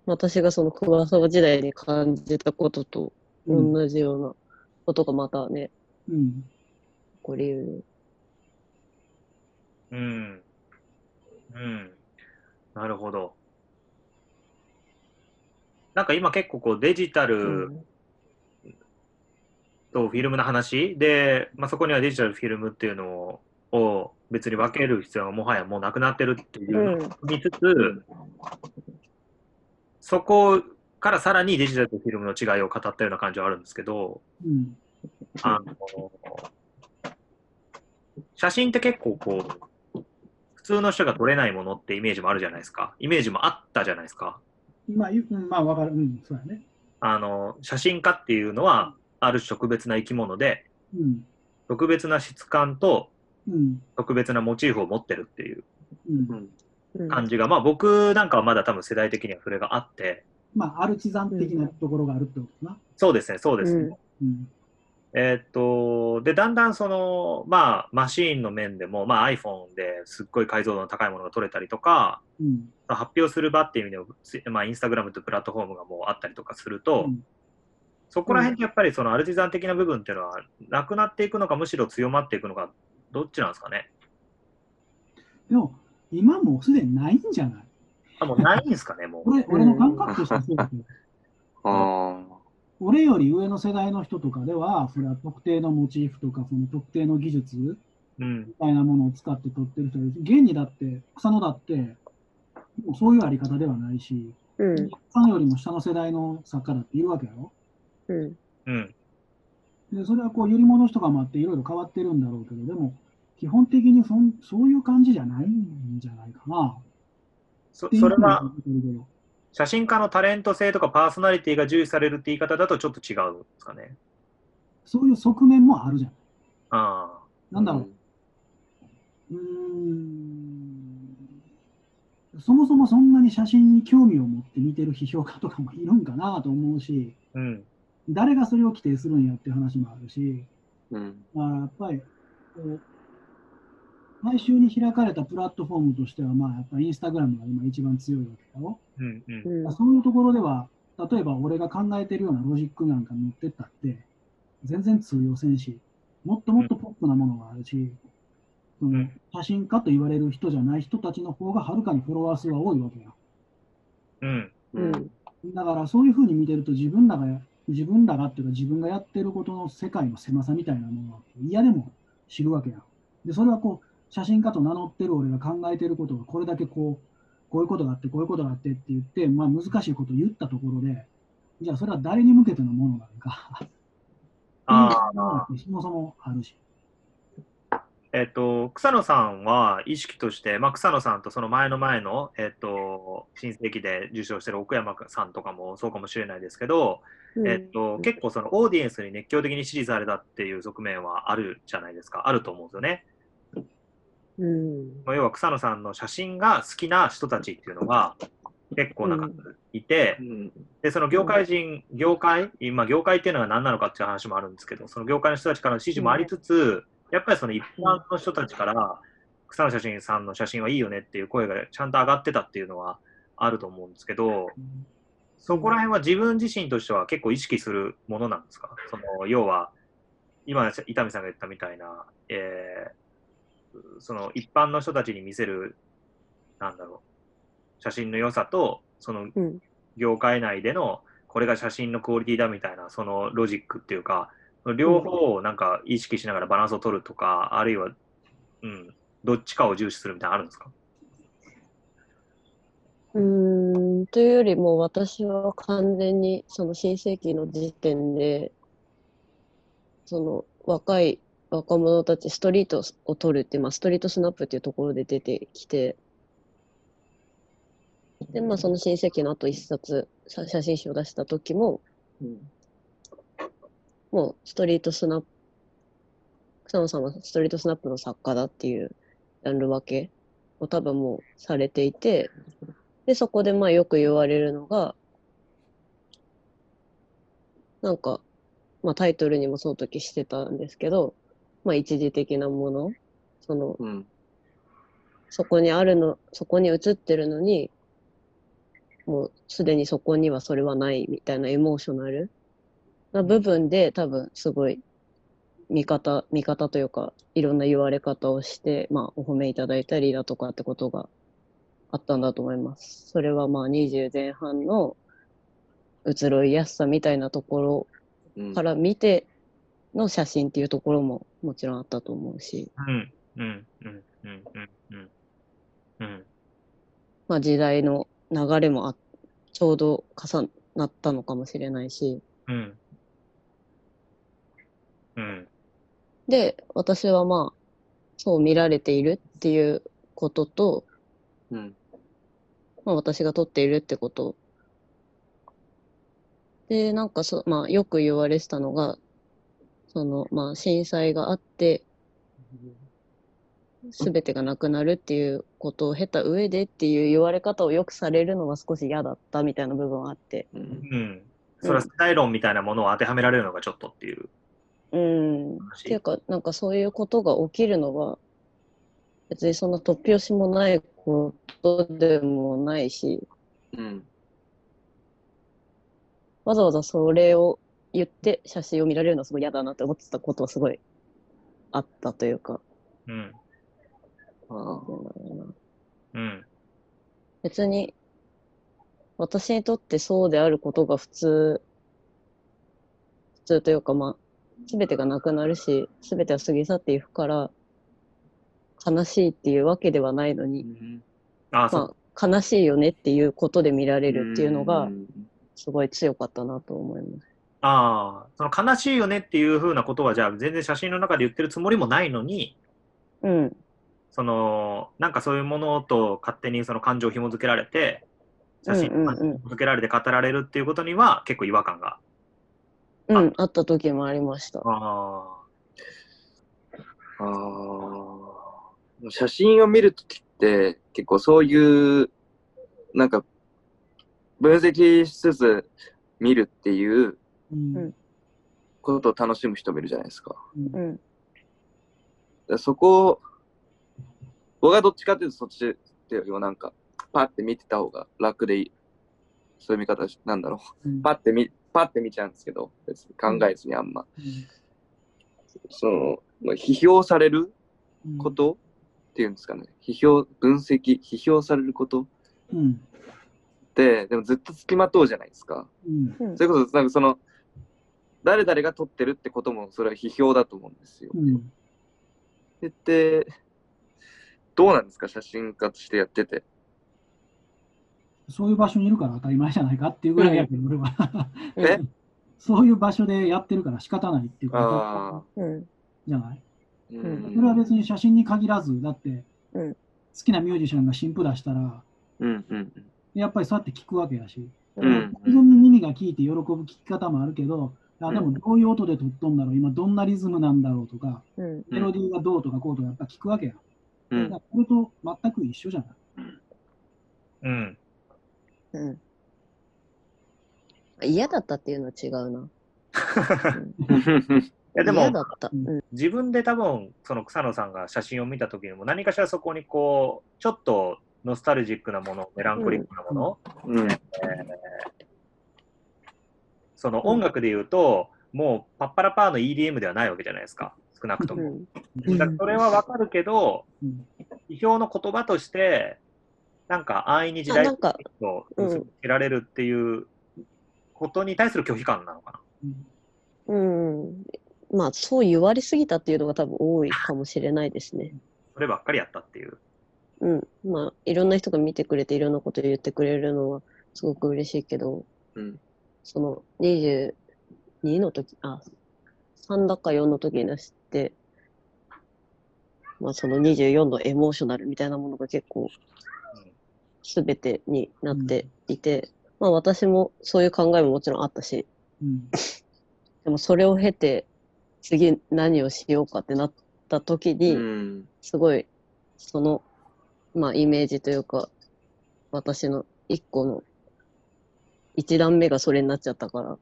私がその桑沢時代に感じたことと同じようなことがまたね、うん。起こりううん。うん。なるほど。なんか今結構こうデジタルとフィルムの話？で、まあ、そこにはデジタルフィルムっていうのを別に分ける必要はもはやもうなくなってるっていうのを見つつ、そこかからさらにデジタルとフィルムの違いを語ったような感じはあるんですけど、うん、あの写真って結構こう、普通の人が撮れないものってイメージもあるじゃないですか。イメージもあったじゃないですか。まあ、まあ、わかる。うん、そうやね。あの、写真家っていうのは、ある種特別な生き物で、うん、特別な質感と、特別なモチーフを持ってるっていう感じが、まあ僕なんかはまだ多分世代的にはそれがあって。まあ、アルチザン的なところがあるってことな。そうですね、そうですね。うんえー、っと、で、だんだんその、まあ、マシーンの面でも、まあ、iPhone ですっごい解像度の高いものが撮れたりとか、うん、発表する場っていう意味でまあ、インスタグラムというプラットフォームがもうあったりとかすると、うん、そこら辺ってやっぱりそのアルティザン的な部分っていうのは、なくなっていくのか、むしろ強まっていくのか、どっちなんですかね？でも、今もうすでにないんじゃない？あ、もうないんですかね、もう。俺俺の感覚としてはそうだけど。ああ。俺より上の世代の人とかでは、それは特定のモチーフとか、その特定の技術みたいなものを使って撮ってる人いるし、現にだって、草野だって、もうそういうあり方ではないし、うん、草野よりも下の世代の作家だっているわけやろ？うん。うん。で、それはこう、揺り戻しとかもあって、いろいろ変わってるんだろうけど、でも、基本的にそんそういう感じじゃないんじゃないかな。そそれは、写真家のタレント性とかパーソナリティが重視されるって言い方だとちょっと違うんですかね。そういう側面もあるじゃん。ああ。なんだろう。うん。そもそもそんなに写真に興味を持って見てる批評家とかもいるんかなと思うし、うん、誰がそれを規定するんやっていう話もあるし、うん、まあ、やっぱり、大衆に開かれたプラットフォームとしては、まあ、やっぱりインスタグラムが今一番強いわけだろ。うんうん、そういうところでは、例えば俺が考えてるようなロジックなんか持ってったって、全然通用せんし、もっともっとポップなものがあるし、うん、写真家と言われる人じゃない人たちの方がはるかにフォロワー数は多いわけや。うんうん、だからそういうふうに見てると自分らが、自分らがっていうか自分がやってることの世界の狭さみたいなものは嫌でも知るわけや。で、それはこう、写真家と名乗ってる俺が考えてることがこれだけこう、こういうことがあって、こういうことがあってって言って、まあ難しいことを言ったところで、じゃあそれは誰に向けてのものなのかああ。そもそもあるし。えっと、草野さんは意識として、まあ、草野さんとその前の前の、えっと、新世紀で受賞してる奥山さんとかもそうかもしれないですけど、うん、えっと、結構そのオーディエンスに熱狂的に支持されたっていう側面はあるじゃないですか、あると思うんですよね。うん、要は草野さんの写真が好きな人たちっていうのが結構な数いて、うん、でその業界人、業界、今、業界っていうのが何なのかっていう話もあるんですけど、その業界の人たちからの支持もありつつ、やっぱりその一般の人たちから草野写真さんの写真はいいよねっていう声がちゃんと上がってたっていうのはあると思うんですけど、そこら辺は自分自身としては結構意識するものなんですか？その要は、今、伊丹さんが言ったみたいな、えーその一般の人たちに見せる、なんだろう、写真の良さと、その業界内での、これが写真のクオリティだみたいな、そのロジックっていうか、両方をなんか意識しながらバランスを取るとか、あるいは、うん、どっちかを重視するみたいなのあるんですか？うんというよりも私は完全にその新世紀の時点でその若い若者たちストリートを撮るって、まあ、ストリートスナップっていうところで出てきて、で、まあ、その親戚のあと一冊写真集を出した時も、うん、もうストリートスナップ、草野さんはストリートスナップの作家だっていうジャンル分けを多分もうされていて、で、そこでまあよく言われるのが、なんか、まあタイトルにもその時してたんですけど、まあ、一時的なもの、その、うん、そこにあるの、そこに映ってるのに、もうすでにそこにはそれはないみたいなエモーショナル。な部分で多分すごい見方、見方というか、いろんな言われ方をして、まあ、お褒めいただいたりだとかってことがあったんだと思います。それはまあ20前半の移ろいやすさみたいなところから見ての写真っていうところももちろんあったと思うし。うん、うん、うん、うん、うん。うん。まあ時代の流れもあちょうど重なったのかもしれないし。うん。うん。で、私はまあ、そう見られているっていうことと、うん。まあ私が取っているってことで、なんかそ、まあ、よく言われてたのが、その、まあ、震災があって、すべてがなくなるっていうことを経た上でっていう言われ方をよくされるのが少し嫌だったみたいな部分はあって。うん。それは世代論みたいなものを当てはめられるのがちょっとっていう。うん。っていうか、なんかそういうことが起きるのは、別にそんな突拍子もないことでもないし、うん。わざわざそれを言って写真を見られるのはすごい嫌だなって思ってたことはすごいあったというか。うん。あうん。別に、私にとってそうであることが普通、普通というかまあ、すべてがなくなるし、すべては過ぎ去っていくから、悲しいっていうわけではないのに、うん、あまあ、悲しいよねっていうことで見られるっていうのが、すごい強かったなと思います。ああ、その悲しいよねっていうふうなことは、じゃあ全然写真の中で言ってるつもりもないのに、うん。その、なんかそういうものと勝手にその感情を紐付けられて、写真を紐付けられて語られるっていうことには結構違和感が。うん、あった時もありました。ああ。ああ。写真を見るときって結構そういう、なんか分析しつつ見るっていうことを楽しむ人もいるじゃないですか。うん、かそこ僕はどっちかっていうとそっちっていうよりもなんか、パッて見てた方が楽でいい。そういう見方なんだろう。うん、パッて見、パッて見ちゃうんですけど、別に考えずにあんま。うん、その、まあ、批評されることっていうんですかね。批評、分析、批評されること、うん、でもずっとつきまとうじゃないですか。うん、それこそ、なんかその、誰々が取ってるってことも、それは批評だと思うんですよ。うん、で、で、どうなんですか、写真家としてやってて。そういう場所にいるから当たり前じゃないかっていうぐらいやけど、俺は。え？[laughs] そういう場所でやってるから仕方ないっていうか、じゃない、うん、それは別に写真に限らず、だって、うん、好きなミュージシャンが新譜出したら、うんうん、やっぱりそうやって聞くわけやし、うん、当然に耳が聞いて喜ぶ聞き方もあるけど、あでもどういう音で撮っとんだろう、今どんなリズムなんだろうとか、うん、メロディーがどうとかこうとかやっぱ聞くわけや。うん、これと全く一緒じゃない。うん。うん。嫌だったっていうのは違うな。いやでも、うん、自分で多分その草野さんが写真を見た時にも何かしらそこにこうちょっとノスタルジックなものメランコリックなもの、うんえー、その音楽で言うと、もうパッパラパーの EDM ではないわけじゃないですか少なくとも。だそれはわかるけど、批評の言葉として、なんか安易に時代をつけられるっていうことに対する拒否感なのかな。うん。まあ、そう言われすぎたっていうのが多分多いかもしれないですね。そればっかりやったっていう。うん。まあ、いろんな人が見てくれて、いろんなこと言ってくれるのはすごく嬉しいけど、うん、その22の時、あ、3だか4の時に出して、まあ、その24のエモーショナルみたいなものが結構、すべてになっていて、うん、まあ私もそういう考えももちろんあったし、うん、でもそれを経て、次何をしようかってなった時に、すごい、その、まあイメージというか、私の一個の、一段目がそれになっちゃったから。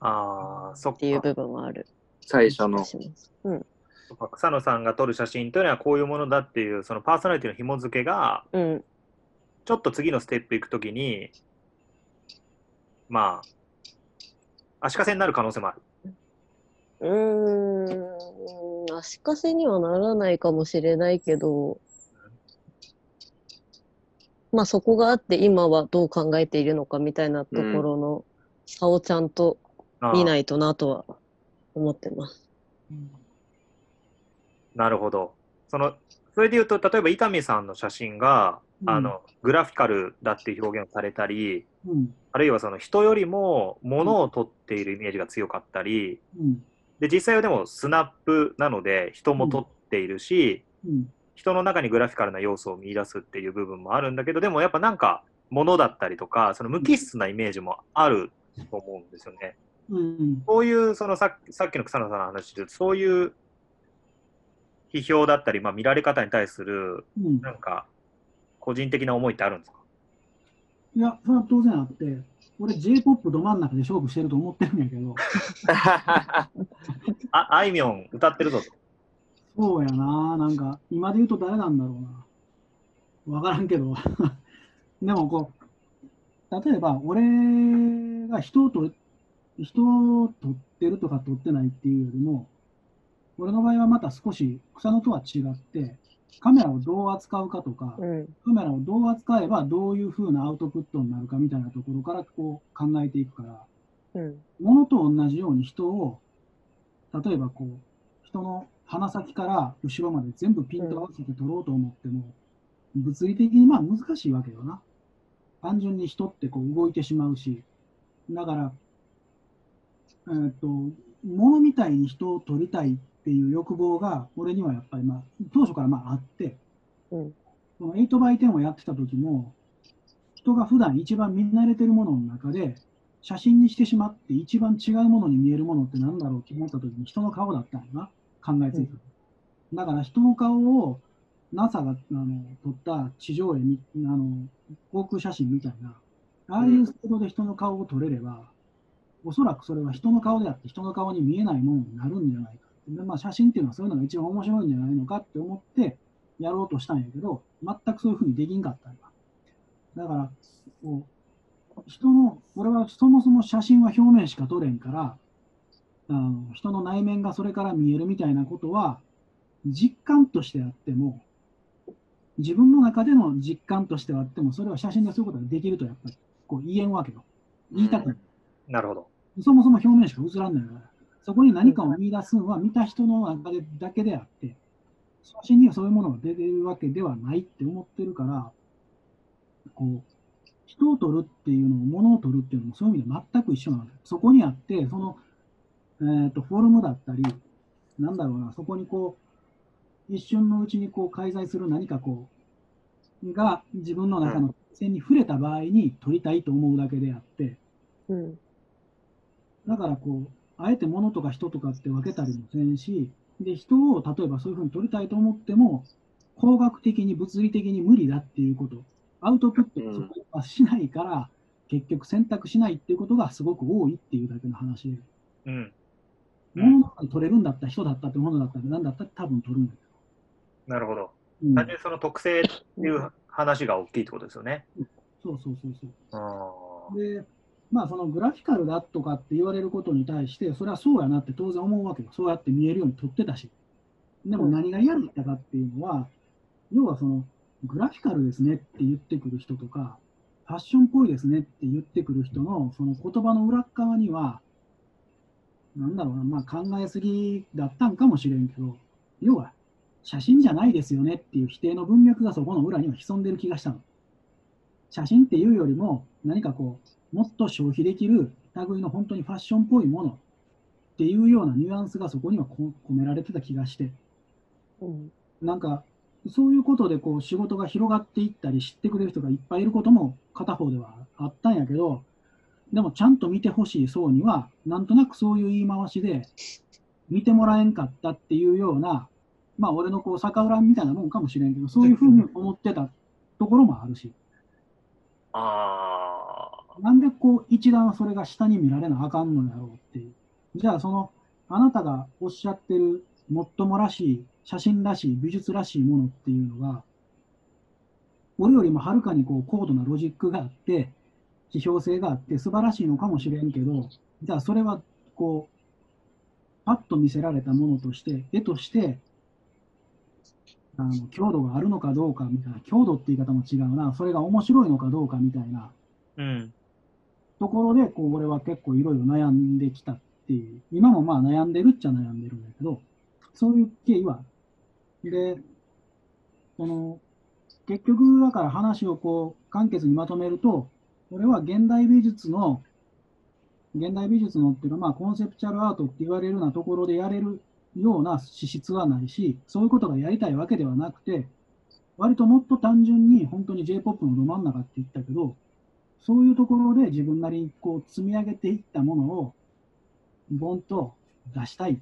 ああ、そっか。っていう部分はある。最初の。うん。草野さんが撮る写真というのはこういうものだっていうそのパーソナリティの紐付けが、うん、ちょっと次のステップ行くときにまあ足かせになる可能性もある。うーん足かせにはならないかもしれないけど、まあそこがあって今はどう考えているのかみたいなところの差をちゃんと見ないとなとは思ってます。うん。なるほど。その、それで言うと、例えば伊丹さんの写真が、あの、グラフィカルだっていう表現をされたり、うん、あるいはその人よりも物を取っているイメージが強かったり、うん、で実際はでもスナップなので人も取っているし、人の中にグラフィカルな要素を見出すっていう部分もあるんだけどでもやっぱなんか物だったりとかその無機質なイメージもあると思うんですよね。うん、そういうそのささっきの草野さんの話でそういう批評だったり、まあ、見られ方に対する、なんか個人的な思いってあるんですか？いや、それは当然あって、俺 J-POP ど真ん中で勝負してると思ってるんやけど。[laughs] あ、あいみょん歌ってるぞそうやな、なんか、今で言うと誰なんだろうな。わからんけど。[laughs] でもこう、例えば俺が人をと人を取ってるとか取ってないっていうよりも、俺の場合はまた少し草野とは違って、カメラをどう扱うかとか、うん、カメラをどう扱えばどういうふうなアウトプットになるかみたいなところからこう考えていくから、うん、ものと同じように人を、例えばこう、人の鼻先から後ろまで全部ピント合わせて撮ろうと思っても、うん、物理的にまあ難しいわけよな。単純に人ってこう動いてしまうし、だから、えー、っと、物みたいに人を撮りたいっていう欲望が、俺にはやっぱり、まあ、当初からまああって、うん、この 8x10 をやってた時も、人が普段一番見慣れてるものの中で、写真にしてしまって一番違うものに見えるものって何だろうって思った時に人の顔だったんやな、考えついた。うん、だから人の顔を NASA があの撮った地上絵に、あの、航空写真みたいな、ああいうスピードで人の顔を撮れれば、おそらくそれは人の顔であって人の顔に見えないものになるんじゃないかで、まあ、写真っていうのはそういうのが一番面白いんじゃないのかって思ってやろうとしたんやけど、全くそういうふうにできんかったんだ。だから、こう、人の、俺はそもそも写真は表面しか撮れんから、あの人の内面がそれから見えるみたいなことは、実感としてあっても、自分の中での実感としてはあっても、それは写真でそういうことができるとやっぱりこう言えんわけよ。言いたくない。なるほど。そもそも表面しか映らんないから。そこに何かを見出すのは見た人の中でだけであって、写真にはそういうものが出てるわけではないって思ってるから、こう、人を撮るっていうのを、物を撮るっていうのもそういう意味で全く一緒なので、そこにあって、その、えっ、ー、と、フォルムだったり、なんだろうな、そこにこう、一瞬のうちにこう介在する何かこう、が自分の中の線に触れた場合に撮りたいと思うだけであって、うん、だからこう、あえて物とか人とかって分けたりもせんし、で、人を例えばそういうふうに取りたいと思っても、工学的に物理的に無理だっていうこと、アウトプットはしないから、うん、結局選択しないっていうことがすごく多いっていうだけの話で。うん。物の中に取れるんだったら人だったって物だったら何だったら多分取るんだなるほど。うん、単純にその特性っていう話が大きいってことですよね。そうそうそうそう。で、まあ、そのグラフィカルだとかって言われることに対して、それはそうやなって当然思うわけよ。そうやって見えるように撮ってたし。でも何が嫌だったかっていうのは、要はその、グラフィカルですねって言ってくる人とか、ファッションっぽいですねって言ってくる人の、その言葉の裏側には、なんだろうな、まあ考えすぎだったんかもしれんけど、要は、写真じゃないですよねっていう否定の文脈がそこの裏には潜んでる気がしたの。写真っていうよりも、何かこう、もっと消費できる類の本当にファッションっぽいものっていうようなニュアンスがそこには込められてた気がして、うん、なんかそういうことでこう仕事が広がっていったり知ってくれる人がいっぱいいることも片方ではあったんやけどでもちゃんと見てほしい層にはなんとなくそういう言い回しで見てもらえんかったっていうようなまあ俺のこう逆恨みみたいなもんかもしれんけどそういうふうに思ってたところもあるし。あなんでこう一段それが下に見られなあかんのやろうっていう。じゃあその、あなたがおっしゃってるもっともらしい、写真らしい、美術らしいものっていうのが、俺よりもはるかにこう高度なロジックがあって、批評性があって素晴らしいのかもしれんけど、じゃあそれはこう、パッと見せられたものとして、絵として、あの強度があるのかどうかみたいな、強度って言い方も違うな、それが面白いのかどうかみたいな、うん、ところで、こう、俺は結構いろいろ悩んできたっていう、今もまあ悩んでるっちゃ悩んでるんだけど、そういう経緯は、で、この、結局、だから話をこう簡潔にまとめると、これは現代美術の、現代美術のっていうか、まあ、コンセプチュアルアートって言われるようなところでやれるような資質はないし、そういうことがやりたいわけではなくて、割ともっと単純に本当に J-POP のど真ん中って言ったけど、そういうところで自分なりにこう積み上げていったものを、ボンと出したい。っ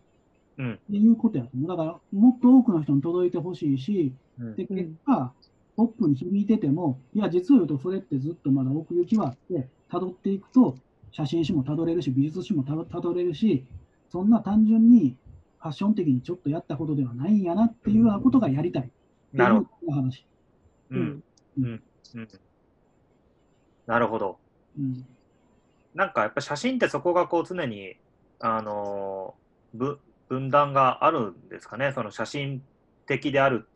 ていうことやと思う。だから、もっと多くの人に届いてほしいし、うん、で、結果、ポップに響いてても、いや、実を言うとそれってずっとまだ奥行きはあって、辿っていくと、写真誌も辿れるし、美術史も辿れるし、そんな単純にファッション的にちょっとやったことではないんやなっていうようなことがやりたい。なるほど。話。うん。うん。うん。なるほど。うん。なんかやっぱ写真ってそこがこう常に、あのー、分断があるんですかね？その写真的である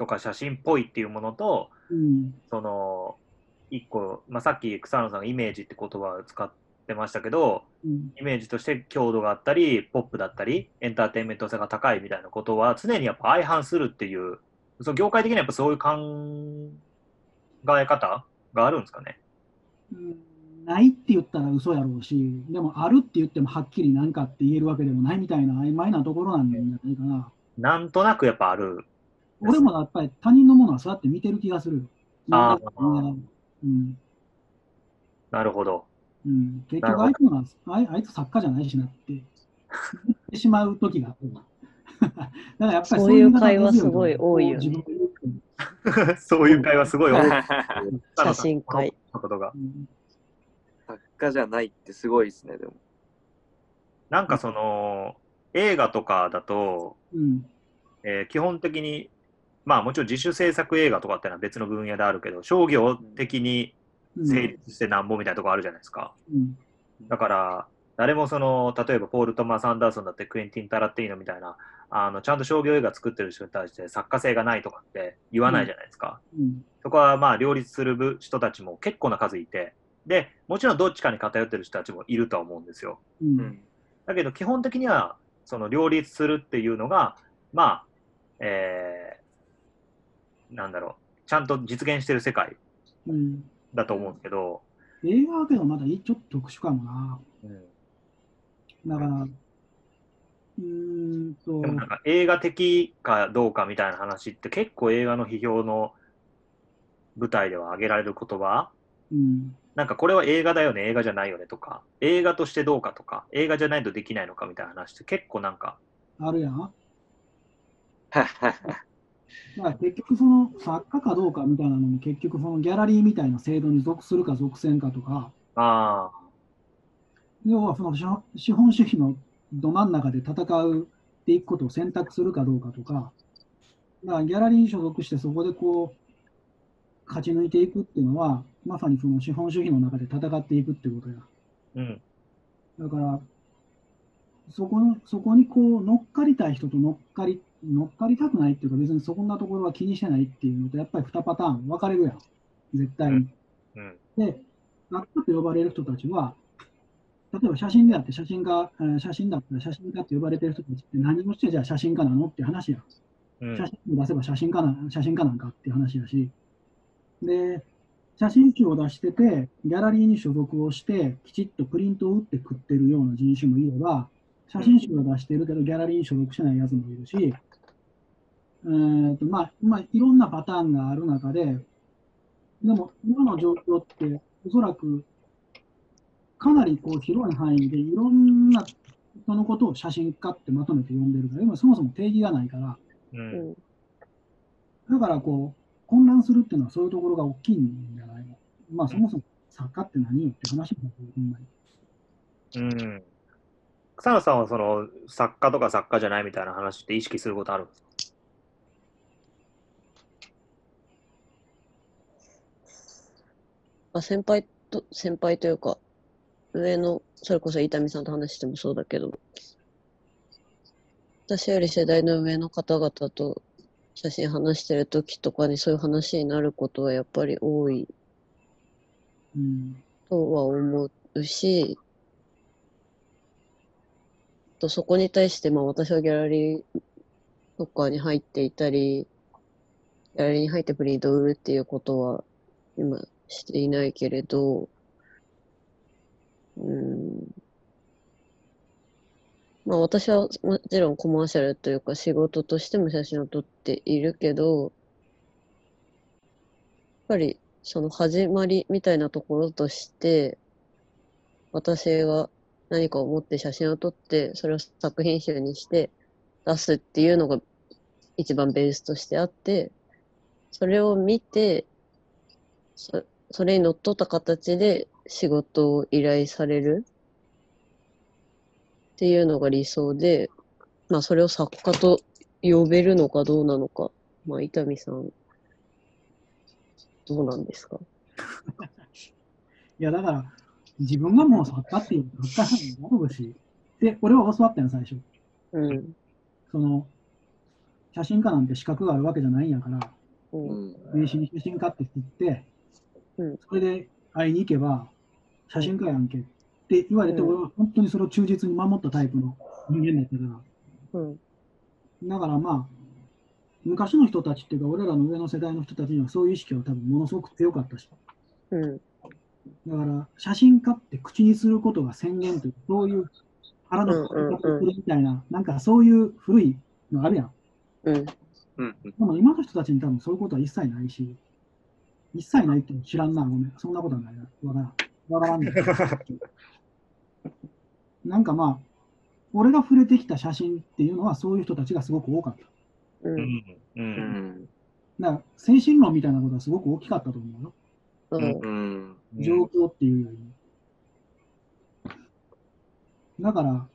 とか写真っぽいっていうものと、うん、その一個、まあ、さっき草野さんがイメージって言葉を使ってましたけど、うん、イメージとして強度があったりポップだったりエンターテインメント性が高いみたいなことは常にやっぱ相反するっていうその業界的にはやっぱそういう考え方があるんですかね、うん、ないって言ったら嘘やろうしでもあるって言ってもはっきり何かって言えるわけでもないみたいな曖昧なところなんじゃないかな。なんとなくやっぱある俺もやっぱり他人のものはそうやって見てる気がする。ああ、うん。なるほど。うん、結局あいつはあい、あいつ作家じゃないしなって言ってしまう時がある。[laughs] だからやっぱりそういう会話すごい多いよね。そういう会話すごい多い。[laughs] 写真会。ことが。作家じゃないってすごいですね、でも。なんかその、映画とかだと、うん、えー、基本的にまあもちろん自主制作映画とかってのは別の分野であるけど、商業的に成立してなんぼみたいなとこあるじゃないですか。うん、だから、誰もその、例えばポール・トマス・アンダーソンだってクエンティン・タラッティーノみたいな、あのちゃんと商業映画作ってる人に対して作家性がないとかって言わないじゃないですか。うん、そこはまあ両立する人たちも結構な数いて、で、もちろんどっちかに偏ってる人たちもいるとは思うんですよ。うん、だけど基本的には、その両立するっていうのが、まあ、えー、なんだろう、ちゃんと実現してる世界だと思うんですけど。うん、映画はけどまだちょっと特殊かもな。うん、だから、うんと。でもなんか映画的かどうかみたいな話って結構映画の批評の舞台では挙げられる言葉、うん、なんかこれは映画だよね、映画じゃないよねとか、映画としてどうかとか、映画じゃないとできないのかみたいな話って結構なんか。あるやん。[laughs] まあ結局その作家かどうかみたいなのも結局そのギャラリーみたいな制度に属するか属せんかとか、あ要はその資本主義のど真ん中で戦うっていくことを選択するかどうかとか、だからギャラリーに所属してそこでこう勝ち抜いていくっていうのは、まさにその資本主義の中で戦っていくってことや。うん、だから、そこのそこにこう乗っかりたい人と乗っかり乗っかりたくないっていうか、別にそこんなところは気にしてないっていうのと、やっぱり2パターン分かれるやん、絶対に。うんうん、で、学科と呼ばれる人たちは、例えば写真であって写真家、写真だったら写真家って呼ばれてる人たちって何をしてじゃあ写真家なのって話や。うん、写真を出せば写真家な写真家なんかっていう話やし。で、写真集を出してて、ギャラリーに所属をして、きちっとプリントを打って食ってるような人種もいれば、写真集を出してるけど、ギャラリーに所属しないやつもいるし、えーとまあまあ、いろんなパターンがある中で、でも今の状況って、おそらくかなりこう広い範囲でいろんな人のことを写真家ってまとめて呼んでるから、今そもそも定義がないから、うん、だからこう混乱するっていうのはそういうところが大きいんじゃないの？まあそもそも作家って何よって話になってる、ほんまに。うん。草野さんはその作家とか作家じゃないみたいな話って意識することあるんですか？あ先輩と、先輩というか、上の、それこそ伊丹さんと話してもそうだけど、私より世代の上の方々と写真話してる時とかにそういう話になることはやっぱり多い、うん、とは思うし、とそこに対して、まあ私はギャラリーとかに入っていたり、ギャラリーに入ってプリントを売るっていうことは今していないけれど、うん。まあ私はもちろんコマーシャルというか仕事としても写真を撮っているけど、やっぱりその始まりみたいなところとして、私が何かを持って写真を撮って、それを作品集にして出すっていうのが一番ベースとしてあって、それを見て、そそれにのっとった形で仕事を依頼される。っていうのが理想で、まあそれを作家と呼べるのかどうなのか、まあ伊丹さん、どうなんですか？[laughs] いやだから、自分がもう作家っていう作家になるし、で、俺は教わったよ、最初。うん。その、写真家なんて資格があるわけじゃないんやから、うん、名刺に写真家って言って、うん、それで会いに行けば、写真家やんけって言われて、俺は本当にそれを忠実に守ったタイプの人間だったから。うん、だからまあ、昔の人たちっていうか、俺らの上の世代の人たちにはそういう意識は多分ものすごく強かったし。うん、だから、写真家って口にすることが宣言という、そういう腹のくるみたいな、なんかそういう古いのあるやん。うん。でも今の人たちに多分そういうことは一切ないし、一切ないって知らんな、ごめん。そんなことはないな。わからん。わからんねなんかまあ、俺が触れてきた写真っていうのはそういう人たちがすごく多かった。うん。うん。だから、精神論みたいなことはすごく大きかったと思うよ。うん。状況っていうよりも。だから、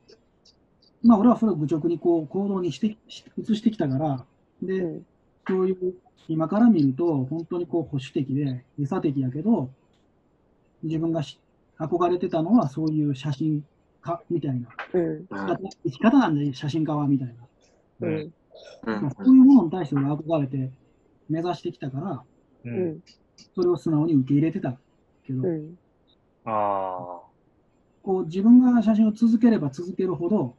まあ俺はそれを愚直にこう行動にして移してきたから、で、うん、そういう、今から見ると、本当にこう保守的で、理差的やけど、自分が憧れてたのはそういう写真家みたいな、うん、生き方なんで写真家はみたいな。うん。まあ、そういうものに対して俺は憧れて目指してきたから、うん、それを素直に受け入れてたけど、うん、あこう自分が写真を続ければ続けるほど、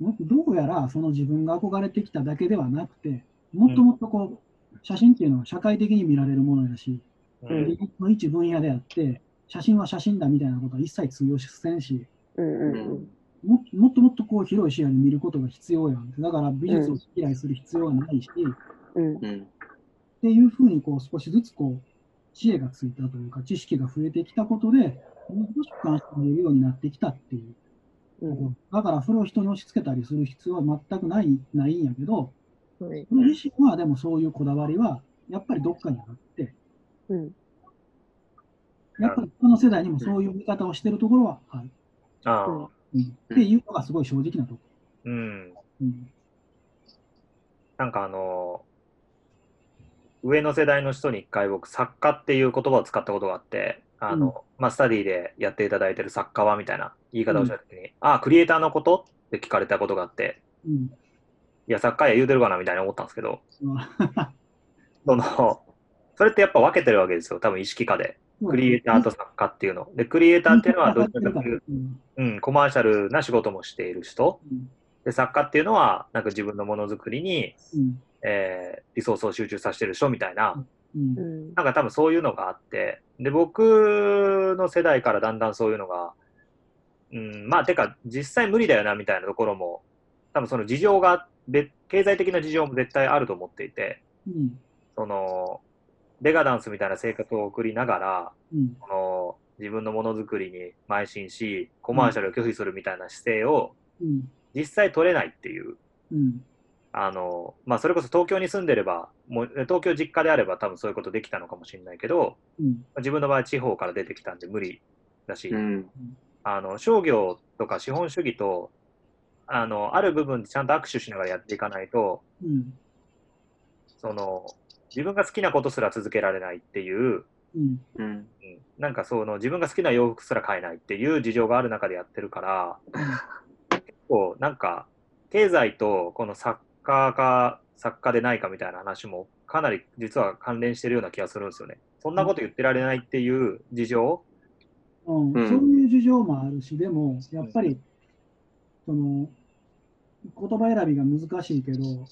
どうやらその自分が憧れてきただけではなくて、もっともっとこう、写真っていうのは社会的に見られるものやし、うん、の一分野であって、写真は写真だみたいなことは一切通用せんし、うんうんももっともっとこう広い視野で見ることが必要やん。だから美術を嫌いする必要はないし、うん、っていうふうにこう少しずつこう知恵がついたというか、知識が増えてきたことで、もう少し関心見えるようになってきたっていう。うん、だからそれを人に押し付けたりする必要は全くないないんやけど、はい、自身はでもそういうこだわりはやっぱりどっかにあって、うん、やっぱりこの世代にもそういう見方をしてるところはある。あうん、っていうのがすごい正直なとこ。ろ。うん。うん、なんかあの、上の世代の人に一回僕、作家っていう言葉を使ったことがあって、あの、まあ、スタディでやっていただいてる作家はみたいな言い方をしたときに、うん、ああ、クリエイターのことって聞かれたことがあって、うん、いや、作家や言うてるかなみたいに思ったんですけど、う。ん、その、それってやっぱ分けてるわけですよ、多分意識化で。クリエイターと作家っていうの。で、クリエイターっていうのはどっちかというと、うん、コマーシャルな仕事もしている人。で、作家っていうのは、なんか自分のものづくりに、うん、えー、リソースを集中させてる人みたいな、うん、なんか多分そういうのがあって、で、僕の世代からだんだんそういうのが、うん、まあ、てか、実際無理だよなみたいなところも、多分その事情が、経済的な事情も絶対あると思っていて、うん、その、デガダンスみたいな生活を送りながら、うん、この自分のものづくりに邁進し、コマーシャルを拒否するみたいな姿勢を、実際取れないっていう、うん。あの、まあ、それこそ東京に住んでれば、もう東京実家であれば多分そういうことできたのかもしれないけど、うん、自分の場合地方から出てきたんで無理だし、うん、あの商業とか資本主義とあのある部分でちゃんと握手しながらやっていかないと、うん、その自分が好きなことすら続けられないっていう、うんなんかその自分が好きな洋服すら買えないっていう事情がある中でやってるから結構なんか経済とこのサッ家か作家でないかみたいな話もかなり実は関連してるような気がするんですよね。そんなこと言ってられないっていう事情、うん、うん、そういう事情もあるし、でもやっぱり、その言葉選びが難しいけど、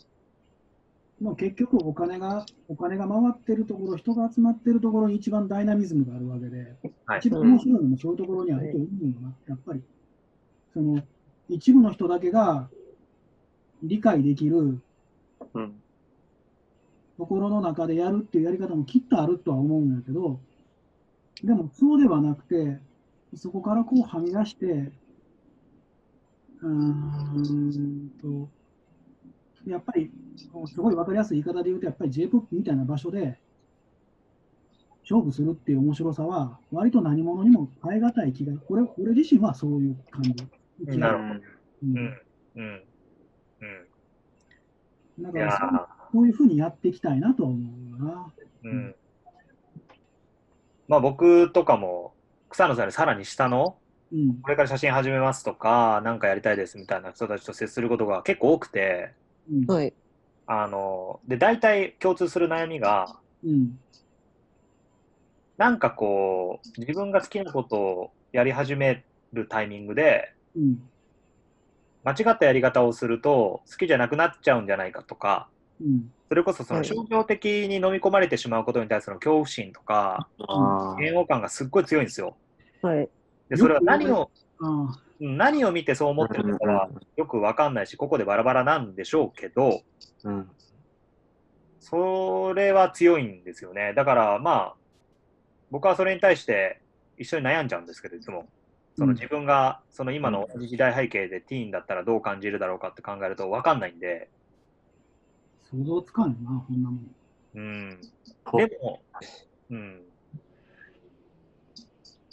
もう結局お金が、お金が回ってるところ、人が集まってるところに一番ダイナミズムがあるわけで、はい、一番面白いのもそういうところにあると思うよな、やっぱり。その、一部の人だけが理解できる、ところの中でやるっていうやり方もきっとあるとは思うんだけど、でもそうではなくて、そこからこうはみ出して、うーんと、やっぱり、すごい分かりやすい言い方で言うと、やっぱり J-POP みたいな場所で勝負するっていう面白さは、割と何者にも変え難い気が、俺俺自身はそういう感じ。なるほど。うん。うん。うん。だからそういうふうにやっていきたいなと思うな。うん。まあ僕とかも、草野さんよりさらに下の、うん、これから写真始めますとか、なんかやりたいですみたいな人たちと接することが結構多くて、はい。あの、で、大体共通する悩みが、うん、なんかこう、自分が好きなことをやり始めるタイミングで、うん、間違ったやり方をすると好きじゃなくなっちゃうんじゃないかとか、うん、それこそその商業的に飲み込まれてしまうことに対する恐怖心とか、嫌悪感がすっごい強いんですよ。はい、でそれは何を、何を見てそう思ってるのかはよくわかんないし、ここでバラバラなんでしょうけど、うん、それは強いんですよね。だからまあ、僕はそれに対して一緒に悩んじゃうんですけど、いつも。その自分がその今の同じ時代背景でティーンだったらどう感じるだろうかって考えると分かんないんで。想像つかんよな、こんなもん。うん。でも、うん。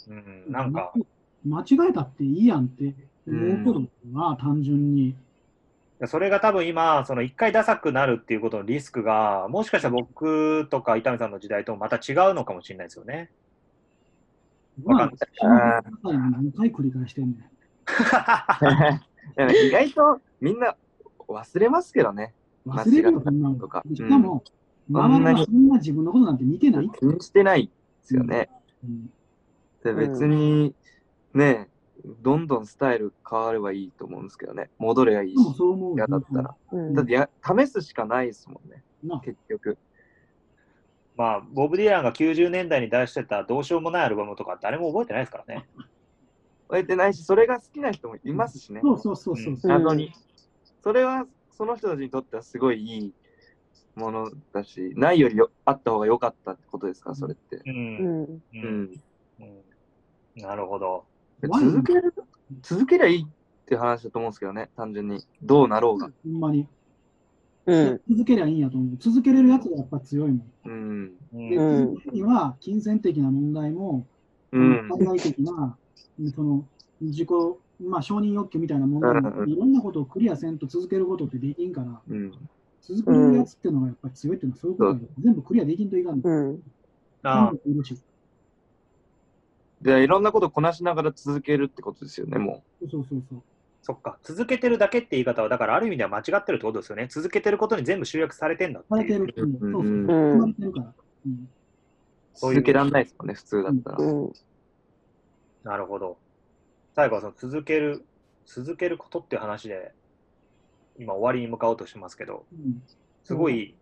うん、なんか。間違えたっていいやんって思うことな、単純に。それが多分今、その一回ダサくなるっていうことのリスクが、もしかしたら僕とか伊丹さんの時代とまた違うのかもしれないですよね。まあ、何回繰り返してんねん。[laughs] 意外とみんな忘れますけどね。忘れるよ、そんなのとか。しかも、周りはそんな自分のことなんて見てない気にしてないですよね。うんで別にね、どんどんスタイル変わればいいと思うんですけどね。戻ればいいし、嫌だったら。だってや試すしかないですもんね、結局。まあ、ボブ・ディランが90年代に出してたどうしようもないアルバムとか誰も覚えてないですからね。覚えてないし、それが好きな人もいますしね。そうそうそうそう。謎に。それは、その人たちにとってはすごいいいものだし、ないよりよあった方が良かったってことですか、それって。うん。うん。うん、なるほど。続ける、続けりゃいいって話だと思うんですけどね、単純に。どうなろうが。ほんまに。うん、続けりゃいいんやと思う。続けれるやつがやっぱ強いもん。うん、で、続けには金銭的な問題も、うん、海外的な、その、自己、まあ、承認欲求みたいな問題も、いろんなことをクリアせんと続けることってできんから、うん、続けるやつっていうのがやっぱり強いっていうのはそういうことだけど、全部クリアできんといかんの。うん、ああ。で、いろんなことをこなしながら続けるってことですよね、もう。そうそうそう。そっか、続けてるだけって言い方は、だからある意味では間違ってるってことですよね。続けてることに全部集約されてんだっていう。続けられないですもんね、普通だったら。なるほど。最後はその続ける、続けることっていう話で、今終わりに向かおうとしますけど、すごい、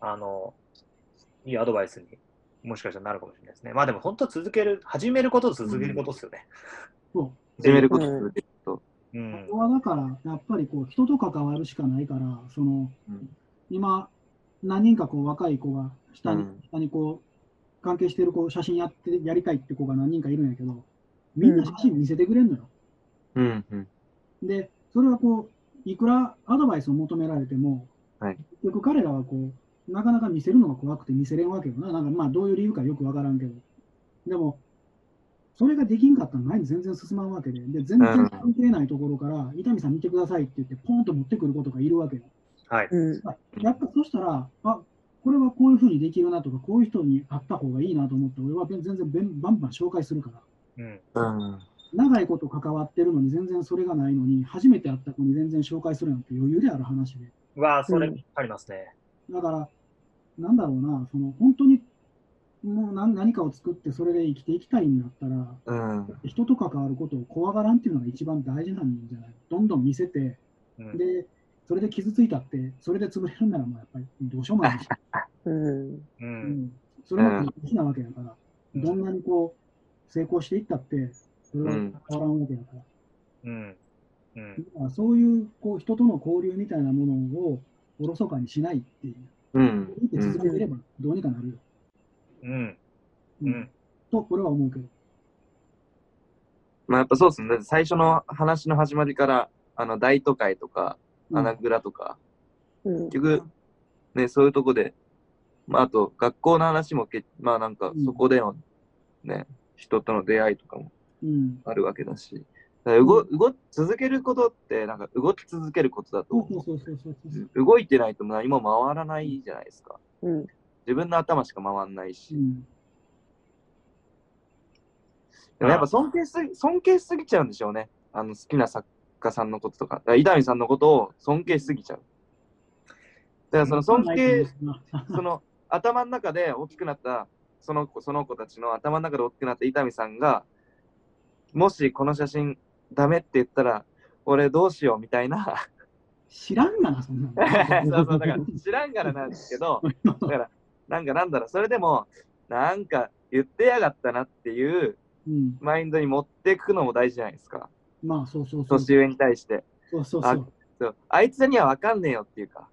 あの、いいアドバイスにもしかしたらなるかもしれないですね。まあでも本当続ける、始めることと続けることですよね。そう始めること続けるうん、ここはだから、やっぱりこう人と関わるしかないから、その、うん、今、何人かこう若い子が下に,、下にこう関係してる子写真やってやりたいって子が何人かいるんやけど、みんな写真見せてくれんのよ。うん。うん、で、それはこう、いくらアドバイスを求められても、はい、結局彼らはこう、なかなか見せるのが怖くて見せれんわけよな。なんかまあどういう理由かよくわからんけど。でも、それができんかったら前に全然進まんわけで、で全然関係ないところから、伊丹さん見てくださいって言って、ポンと持ってくることがいるわけよ。はい。やっぱそしたら、あこれはこういうふうにできるなとか、こういう人に会った方がいいなと思って、俺は全然バンバン紹介するから。うん長いこと関わってるのに全然それがないのに、初めて会った子に全然紹介するなんて余裕である話で。わあ、それありますね。だから、なんだろうな、その本当にもう何何かを作ってそれで生きていきたいんだったら、うん、人と関わることを怖がらんっていうのが一番大事なんじゃない？どんどん見せて、うん、でそれで傷ついたって、それで潰れるなら、もうやっぱりどうしようもないし。[laughs] うん。うん。それも好きなわけだから、どんなにこう、成功していったって、それは変わらんわけだから。うん。うん、そういうこう人との交流みたいなものをおろそかにしないっていう。うん。見て続ければどうにかなるよ。うん。うん。と、俺は思うけど。まあやっぱそうですね。最初の話の始まりから、あの、大都会とか、穴蔵とか、うん、結局、ね、そういうとこで、まああと、学校の話もけ、まあなんか、そこでのね、うん、人との出会いとかもあるわけだし。だ動動続けることって、なんか動き続けることだと、動いてないと何も回らないじゃないですか。うん、自分の頭しか回らないし。うん、でもやっぱ尊敬す尊敬しすぎちゃうんでしょうね。あの好きな作家さんのこととか。伊丹さんのことを尊敬しすぎちゃう。だからその尊敬、その頭の中で大きくなった、その子その子たちの頭の中で大きくなった伊丹さんが、もしこの写真ダメって言ったら、俺どうしようみたいな。知らんがな、そんなの。[laughs] そうそう、だから知らんがななんですけど、[laughs] だから、なんかなんだろう、それでも、なんか言ってやがったなっていうマインドに持っていくのも大事じゃないですか。まあ、そうそうそう。年上に対して。そうそうそう。そうあいつには分かんねえよっていうか。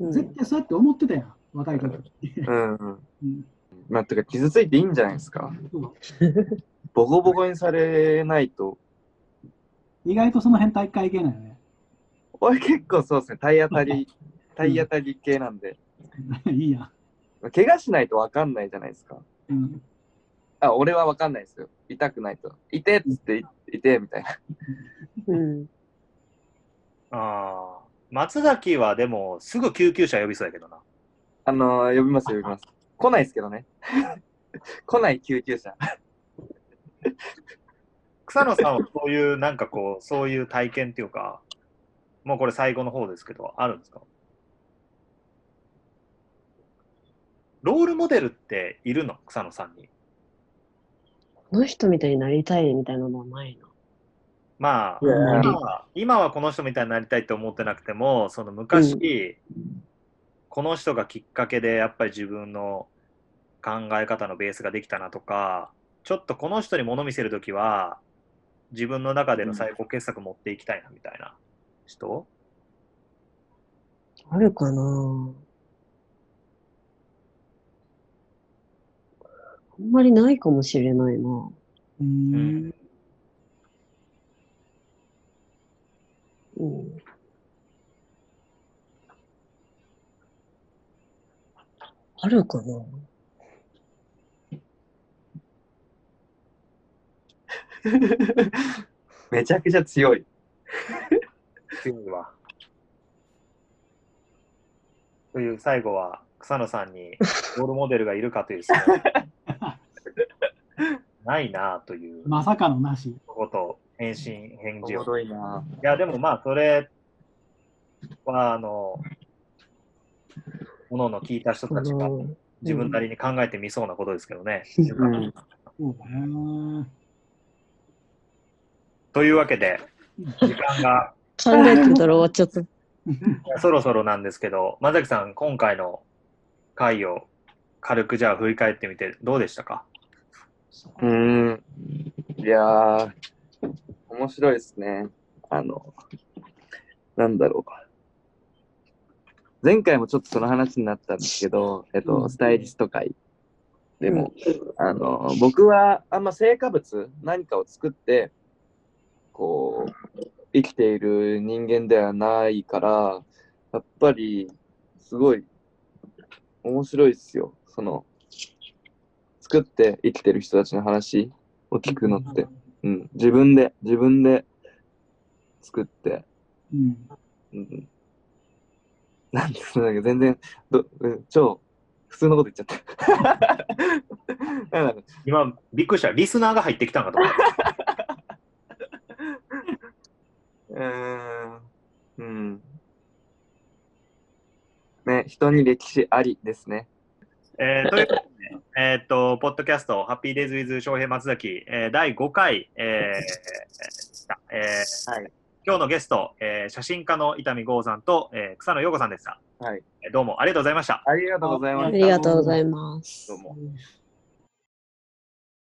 絶対そうやって思ってたやん、若い時。うんうん。[laughs] うん、まあ、てか傷ついていいんじゃないですか。ボコボコにされないと意外とその辺体育会系なんよね。俺結構そうですね、体当たり、体当たり系なんで。[laughs] いいや。怪我しないと分かんないじゃないですか。うん、あ、俺は分かんないですよ。痛くないと。いてっつっていてみたいな。うん。ああ。松崎はでも、すぐ救急車呼びそうやけどな。あのー、呼びます、呼びます。来ないですけどね。[laughs] 来ない救急車。草野さんはそういう、なんかこう、[laughs] そういう体験っていうか、もうこれ最後の方ですけど、あるんですか？ロールモデルっているの？草野さんに。この人みたいになりたいみたいなのはないのまあ、今は、今はこの人みたいになりたいって思ってなくても、その昔、うん、この人がきっかけでやっぱり自分の考え方のベースができたなとか、ちょっとこの人に物見せるときは、自分の中での最高傑作持っていきたいなみたいな人、あるかなあんまりないかもしれないな。うん。うん。あるかな [laughs] めちゃくちゃ強い。強いわ。という最後は草野さんに [laughs] ロールモデルがいるかという質問。ないなという。まさかのなし。こと返信、返事を。いな。いや、でもまあ、それは、あの、ものの聞いた人たちが自分なりに考えてみそうなことですけどね。うんというわけで、時間が。考えてたら終わっちゃった。そろそろなんですけど、松崎さん、今回の回を軽くじゃあ振り返ってみて、どうでしたか？うん、いやー、面白いですね。あの、なんだろう。前回もちょっとその話になったんですけど、えっと、スタイリスト会でも、あの、僕はあんま成果物、何かを作って、こう、生きている人間ではないから、やっぱり、すごい、面白いですよ。その、作って生きてる人たちの話を聞くのって。うん。自分で、自分で作って。うん。うん、なんですか、全然ど、超、普通のこと言っちゃった。[laughs] 今、びっくりした。リスナーが入ってきたんかと思った。うん。うん。ね、人に歴史ありですね。えー、ということで、えー、っと、ポッドキャスト、ハッピーデイズウィズ翔平松崎、えー、第5回、えー、した。えー、はい、今日のゲスト、えー、写真家の伊丹剛さんと、えー、草野陽子さんでした。はい。どうもありがとうございました。ありがとうございました。ありがとうございます。どうも。